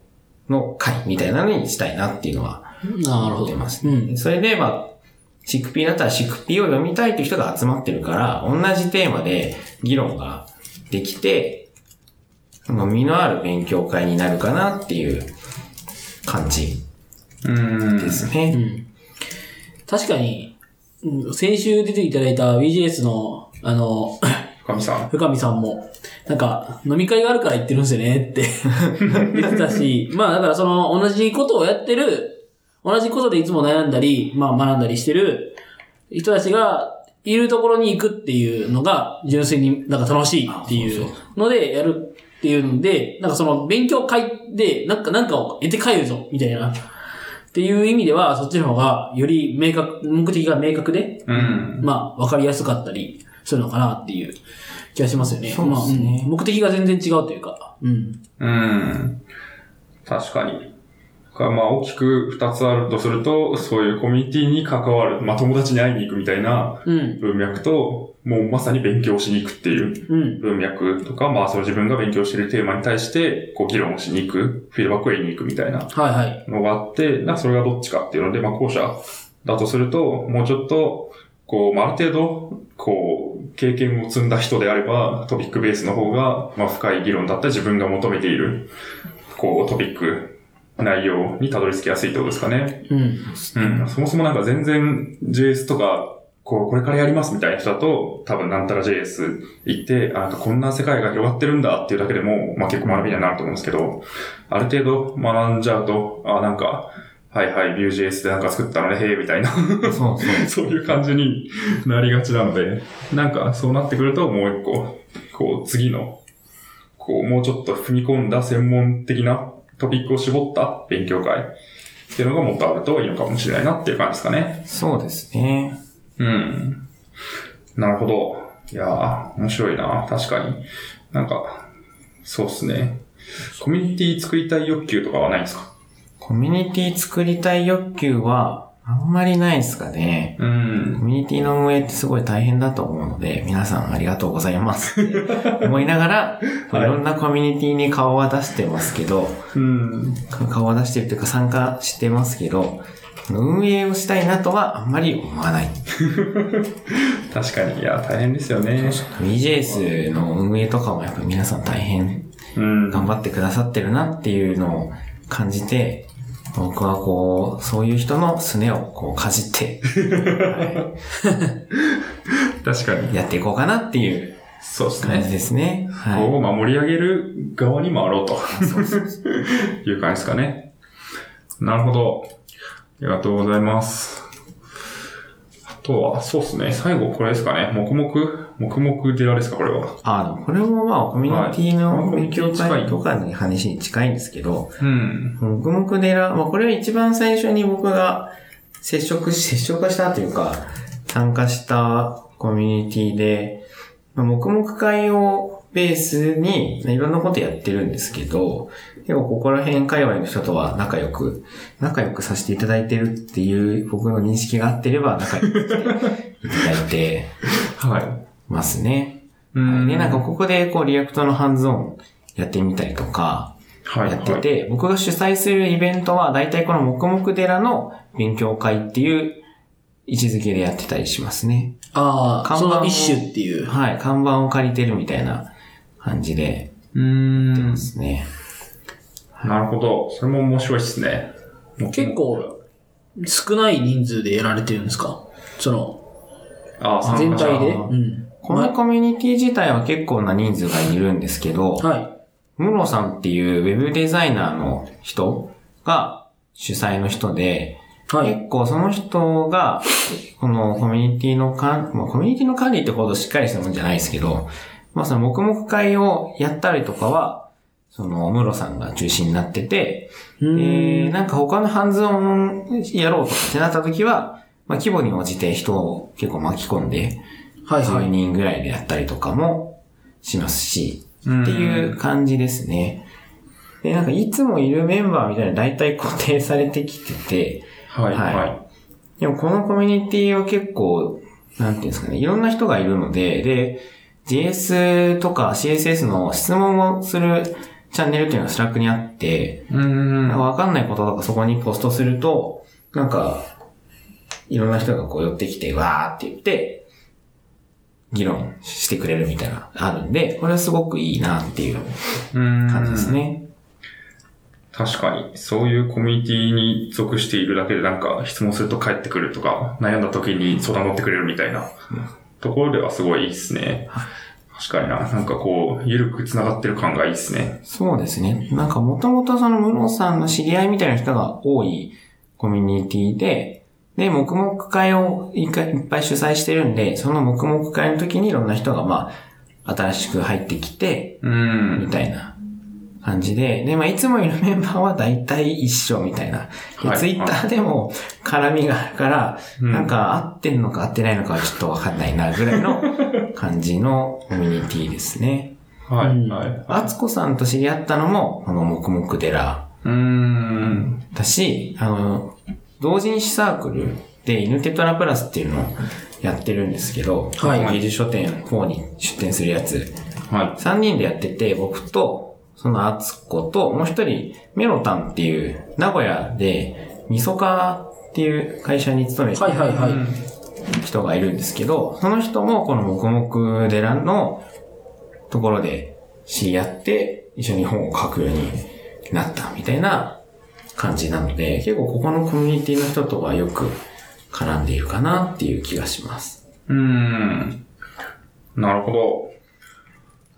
の会みたいなのにしたいなっていうのはなるほど。ますね。うん。それで、まあ、シックピーだったらシックピーを読みたいという人が集まってるから、同じテーマで議論ができて、その身のある勉強会になるかなっていう感じうん。ですうね。ん。確かに、うん先週出ていただいた BGS の、あの、神さん。深見さんも、なんか、飲み会があるから行ってるんですよねって [laughs] 言ってたし、まあだからその同じことをやってる、同じことでいつも悩んだり、まあ学んだりしてる人たちがいるところに行くっていうのが純粋になんか楽しいっていうのでやるっていうので、なんかその勉強会でなんか、なんかを得て帰るぞ、みたいな。っていう意味では、そっちの方がより明確、目的が明確で、うん。まあ、わかりやすかったりするのかなっていう気がしますよね。そうですねまあうん目的が全然違うというか。うん。うん。確かに。かまあ、大きく二つあるとすると、そういうコミュニティに関わる、まあ、友達に会いに行くみたいなうん。文脈と、もうまさに勉強しに行くっていううん。文脈とか、まあ、その自分が勉強しているテーマに対して、こう、議論をしに行く、フィードバックを得に行くみたいなはいはい。のがあって、な、それがどっちかっていうので、まあ、後者だとすると、もうちょっと、こう、まあ、ある程度、こう、経験を積んだ人であれば、トピックベースの方が、まあ、深い議論だったり、自分が求めている、こう、トピック、内容にたどり着きやすいってことですかね。うん。うん。そもそもなんか全然 JS とか、こう、これからやりますみたいな人だと、多分なんたら JS 行って、あ、なんかこんな世界が広がってるんだっていうだけでも、まあ結構学びにはなると思うんですけど、ある程度学んじゃうと、あ、なんか、はいはい、Vue.js でなんか作ったのね、へえ、みたいな、そうそう。そういう感じになりがちなので、なんかそうなってくるともう一個、こう次の、こうもうちょっと踏み込んだ専門的なトピックを絞った勉強会っていうのがもっとあるといいのかもしれないなっていう感じですかね。そうですね。うん。なるほど。いやー、面白いな。確かに。なんか、そうっすね。コミュニティ作りたい欲求とかはないんですか？コミュニティ作りたい欲求は、あんまりないですかね。うん。コミュニティの運営ってすごい大変だと思うので、皆さんありがとうございますって思いながら、はいい、ろんなコミュニティに顔は出してますけど、うん。顔は出してるというか参加してますけど、運営をしたいなとはあんまり思わない。[laughs] 確かに。いや、大変ですよね。VJS の運営とかもやっぱり皆さん大変うん。頑張ってくださってるなっていうのを感じて、僕はこう、そういう人のすねをこうかじって、[laughs] は確かにい。やっていこうかなっていうそうです感じね。ですね。はこう、まあ、盛り上げる側に回ろうと。[laughs] いう感じですかね。なるほど。ありがとうございます。あとは、そうですね。最後これですかね。黙々？黙々寺ですか、これは。い。あの、これもまあコミュニティのはい勉強会とかの話に近いんですけど、うん。黙々寺、まあこれは一番最初に僕が接触し、接触したというか、参加したコミュニティで、まあ、黙々会をベースにいろんなことやってるんですけど、結構ここら辺界隈の人とは仲良く、仲良くさせていただいてるっていう僕の認識が合ってれば仲良くしていただいて [laughs] はい。ますね。うはいで、なんかここでこう React のハンズオンやってみたりとか、はい。やってて、僕が主催するイベントは、大体この黙々寺の勉強会っていう位置づけでやってたりしますね。ああ、看板一種っていう。はい、看板を借りてるみたいな感じでうーんやってま。すね。なるほど。それも面白いですね。結構、少ない人数でやられてるんですか？その、ああ、全体で？うん。このコミュニティ自体は結構な人数がいるんですけど、はい。ムロさんっていうウェブデザイナーの人が主催の人で、はい。結構その人が、このコミュニティの管、まあ、コミュニティの管理ってほどしっかりしたもんじゃないですけど、まあその黙々会をやったりとかは、その、ムロさんが中心になってて、で、ん。なんか他のハンズオンやろうとかってなった時は、まあ規模に応じて人を結構巻き込んで、10はいはい。人ぐらいでやったりとかもしますし、うんっていう感じですね。で、なんかいつもいるメンバーみたいな大体固定されてきてて、はい、はいはい。でもこのコミュニティは結構、なんていうんですかね、いろんな人がいるので、で、JS とか CSS の質問をするチャンネルっていうのが Slack にあって、わかんないこととかそこにポストすると、なんか、いろんな人がこう寄ってきて、わーって言って、議論してくれるみたいなのあるんで、これはすごくいいなっていう感じですね。確かに、そういうコミュニティに属しているだけでなんか質問すると返ってくるとか、悩んだ時に相談乗ってくれるみたいなところではすごいいいですね。確かにな。なんかこう、ゆるく繋がってる感がいいですね。そうですね。なんかもともとそのムロさんの知り合いみたいな人が多いコミュニティで、で、黙々会をいっぱいいっぱい主催してるんで、その黙々会の時にいろんな人がまあ、新しく入ってきて、うみん。たいな感じで、で、まあ、いつもいるメンバーは大体一緒みたいな。で、はいツイッターでも絡みがあるから、うんなんか合ってんのか合ってないのかはちょっとわかんないなぐらいの [laughs] 感じのコミュニティですね。はい、うんはい。あつこさんと知り合ったのも、この黙々寺うーん。だし、あの、同人誌サークルで犬テトラプラスっていうのをやってるんですけど、はい芸術書店4に出店するやつ、はい。3人でやってて、僕と、そのあつこと、もう一人、メロタンっていう、名古屋で、みそかっていう会社に勤めてはいはいはい。うん人がいるんですけど、その人もこの黙々寺のところで知り合って、一緒に本を書くようになったみたいな感じなので、結構ここのコミュニティの人とはよく絡んでいるかなっていう気がします。うーん。なるほど。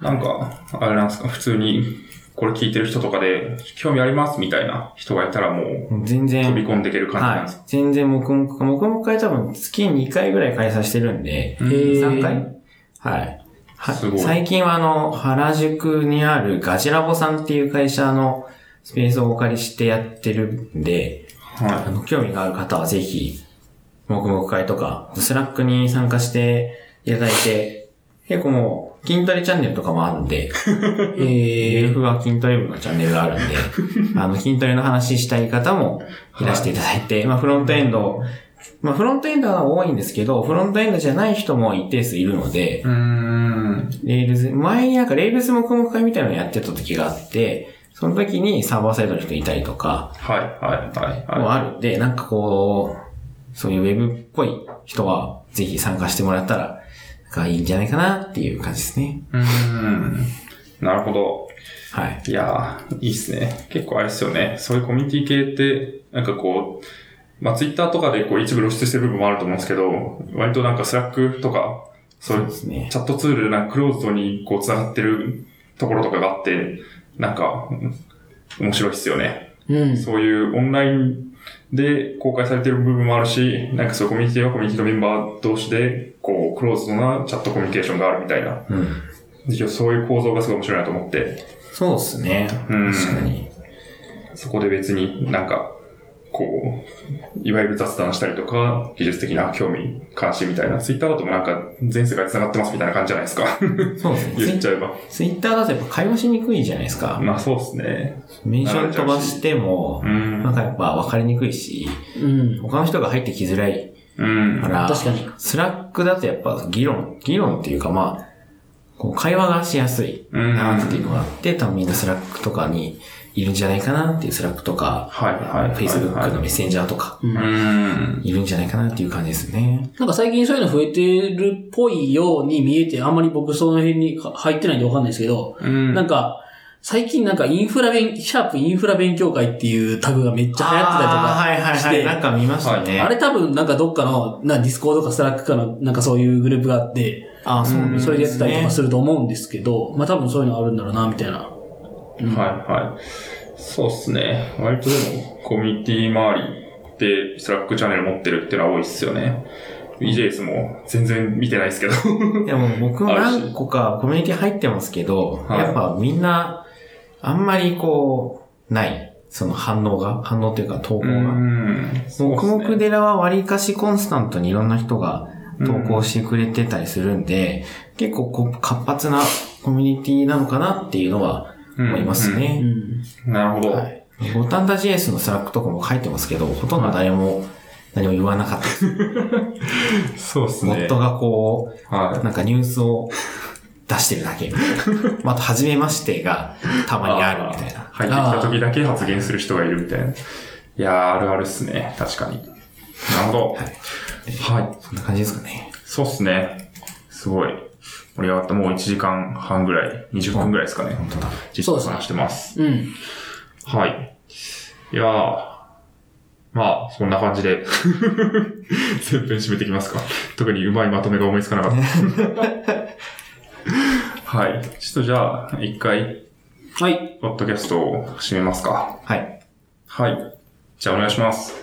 なんか、あれなんですか、普通に、これ聞いてる人とかで、興味ありますみたいな人がいたらもう、全然、飛び込んでいける感じなんです。か、。はい。全然黙々、黙々会多分月2回ぐらい開催してるんで、うん。へー3回？はい。は最近はあの、原宿にあるガジラボさんっていう会社のスペースをお借りしてやってるんで、あはの、興味がある方はぜひ、黙々会とか、 Slack に参加していただいて、結構もう、筋トレチャンネルとかもあるんで、[laughs] え AF は筋トレ部のチャンネルがあるんで、[laughs] あの、筋トレの話したい方もいらしていただいて、まあ、フロントエンド、まあ、フロントエンドは多いんですけど、フロントエンドじゃない人も一定数いるので。、うーん。 Rails、前になんか Rails 黙々会みたいなのやってた時があって、その時にサーバーサイドの人いたりとか、はい、はい、はい、もはあるんで、なんかこう、そういうウェブっぽい人は、ぜひ参加してもらったら、なんかいいんじゃないかなっていう感じですね。い。うーん。なるほど。はい。いやー、いいっすね。結構あれですよね。そういうコミュニティ系って、なんかこう、まあ、ツイッターとかでこう一部露出してる部分もあると思うんですけど、割となんか Slack とか、そういうですね。チャットツールでなんかクローズドにこう繋がってるところとかがあって、なんか、うん面白いっすよね。うん。そういうオンラインで公開されてる部分もあるし、なんかそういうコミュニティはコミュニティのメンバー同士で、こう、クローズドなチャットコミュニケーションがあるみたいな。うん。そういう構造がすごい面白いなと思って、そうですね。うん確かに。そこで別になんか、こう、いわゆる雑談したりとか、技術的な興味、関心みたいな、ツイッターだともなんか全世界繋がってますみたいな感じじゃないですか。そうですね。[laughs] 言っちゃえば。ツイッターだとやっぱ会話しにくいじゃないですか。まあそうですね。メンション飛ばしてもう、んなん。かやっぱ分かりにくいし、うん。他の人が入ってきづらいうんか。ら、確かに。 Slack だとやっぱ議論、議論っていうかまあ、こう会話がしやすいなっていうのがあって、多分みんな Slack とかにいるんじゃないかなっていう Slack とか、はいはいはい Facebook のメッセンジャーとか、うんうん。いるんじゃないかなっていう感じですね。なんか最近そういうの増えてるっぽいように見えて、あんまり僕その辺に入ってないんでわかんないですけど、うん。なんか、最近なんかインフラ勉、シャープインフラ勉強会っていうタグがめっちゃ流行ってたりとかして、はいはい。なんか見ましたね。あれ多分なんかどっかの、な Discord か Slack かのなんかそういうグループがあって、あそうねそれでやってたりとかすると思うんですけど、まあ多分そういうのあるんだろうな、みたいな。はいはい。そうっすね。割とでも、コミュニティ周りで、 Slack チャンネル持ってるっていうのは多いっすよね。EJS も全然見てないですけど。[laughs] でも僕も何個かコミュニティ入ってますけど、はいやっぱみんな、あんまりこう、ない。その反応が、反応というか投稿が。ん。そうっ黙すね々寺は割かしコンスタントにいろんな人が投稿してくれてたりするんで、結構こう活発なコミュニティなのかなっていうのは思いますうね。ん。なるほど。はい。ボタンダ JS のスラックとかも書いてますけど、ほとんど誰も何も言わなかったです。[laughs] そうっすね。ボットがこう、はい。なんかニュースを出してるだけみたいな。また、初めましてがたまにあるみたいな。入ってきた時だけ発言する人がいるみたいな。いやー、あるあるっすね。確かに。なるほど。はい。そんな感じですかね。そうっすね。すごい。盛り上がった。もう1時間半ぐらい、20分ぐらいですかね。本当だ。実装話してます。うん。はい。いやー、まあ、そんな感じで、[laughs] 全編締めていきますか。特にうまいまとめが思いつかなかった。[laughs] はい。ちょっとじゃあ、一回、はい。ポッドキャストを締めますか。はい。はい。じゃあお願いします。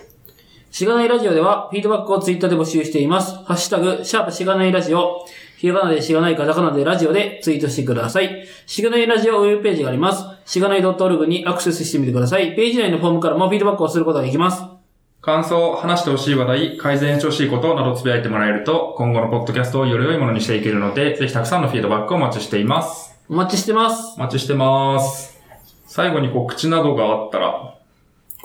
しがないラジオでは、フィードバックをツイッターで募集しています。ハッシュタグ、シャープしがないラジオ。ひらがなでしがないカタカナでラジオでツイートしてください。しがないラジオウェブページがあります。しがない .org にアクセスしてみてください。ページ内のフォームからもフィードバックをすることができます。感想、話してほしい話題、改善してほしいことなどつぶやいてもらえると、今後のポッドキャストをより良いものにしていけるので、ぜひたくさんのフィードバックをお待ちしています。お待ちしてます。お待ちしてます。最後に告知などがあったら、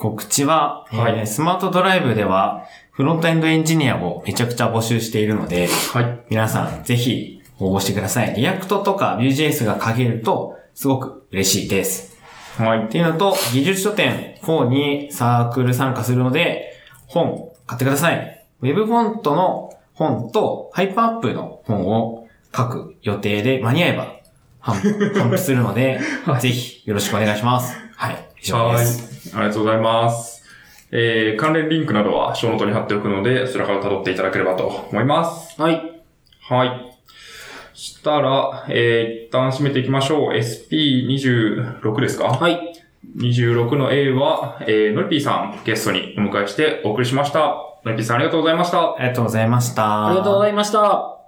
告知は、はいえースマートドライブでは、フロントエンドエンジニアをめちゃくちゃ募集しているので、はい。皆さんぜひ応募してください。 React とか Vue.js が書けると、すごく嬉しいです。はいっ。ていうのと、技術書店4にサークル参加するので、本買ってください。ウェブフォントの本と Hyperapp の本を書く予定で間に合えば頒布するので、[laughs] ぜひよろしくお願いします。はい。以上はいです。。ありがとうございます。えー、関連リンクなどはショーノートに貼っておくので、そちらから辿っていただければと思います。はい。はい。したら、えー、一旦締めていきましょう。SP26 ですか？はい。26の A は、えー、のりぴーさんゲストにお迎えしてお送りしました。のりぴーさんありがとうございました。ありがとうございました。ありがとうございました。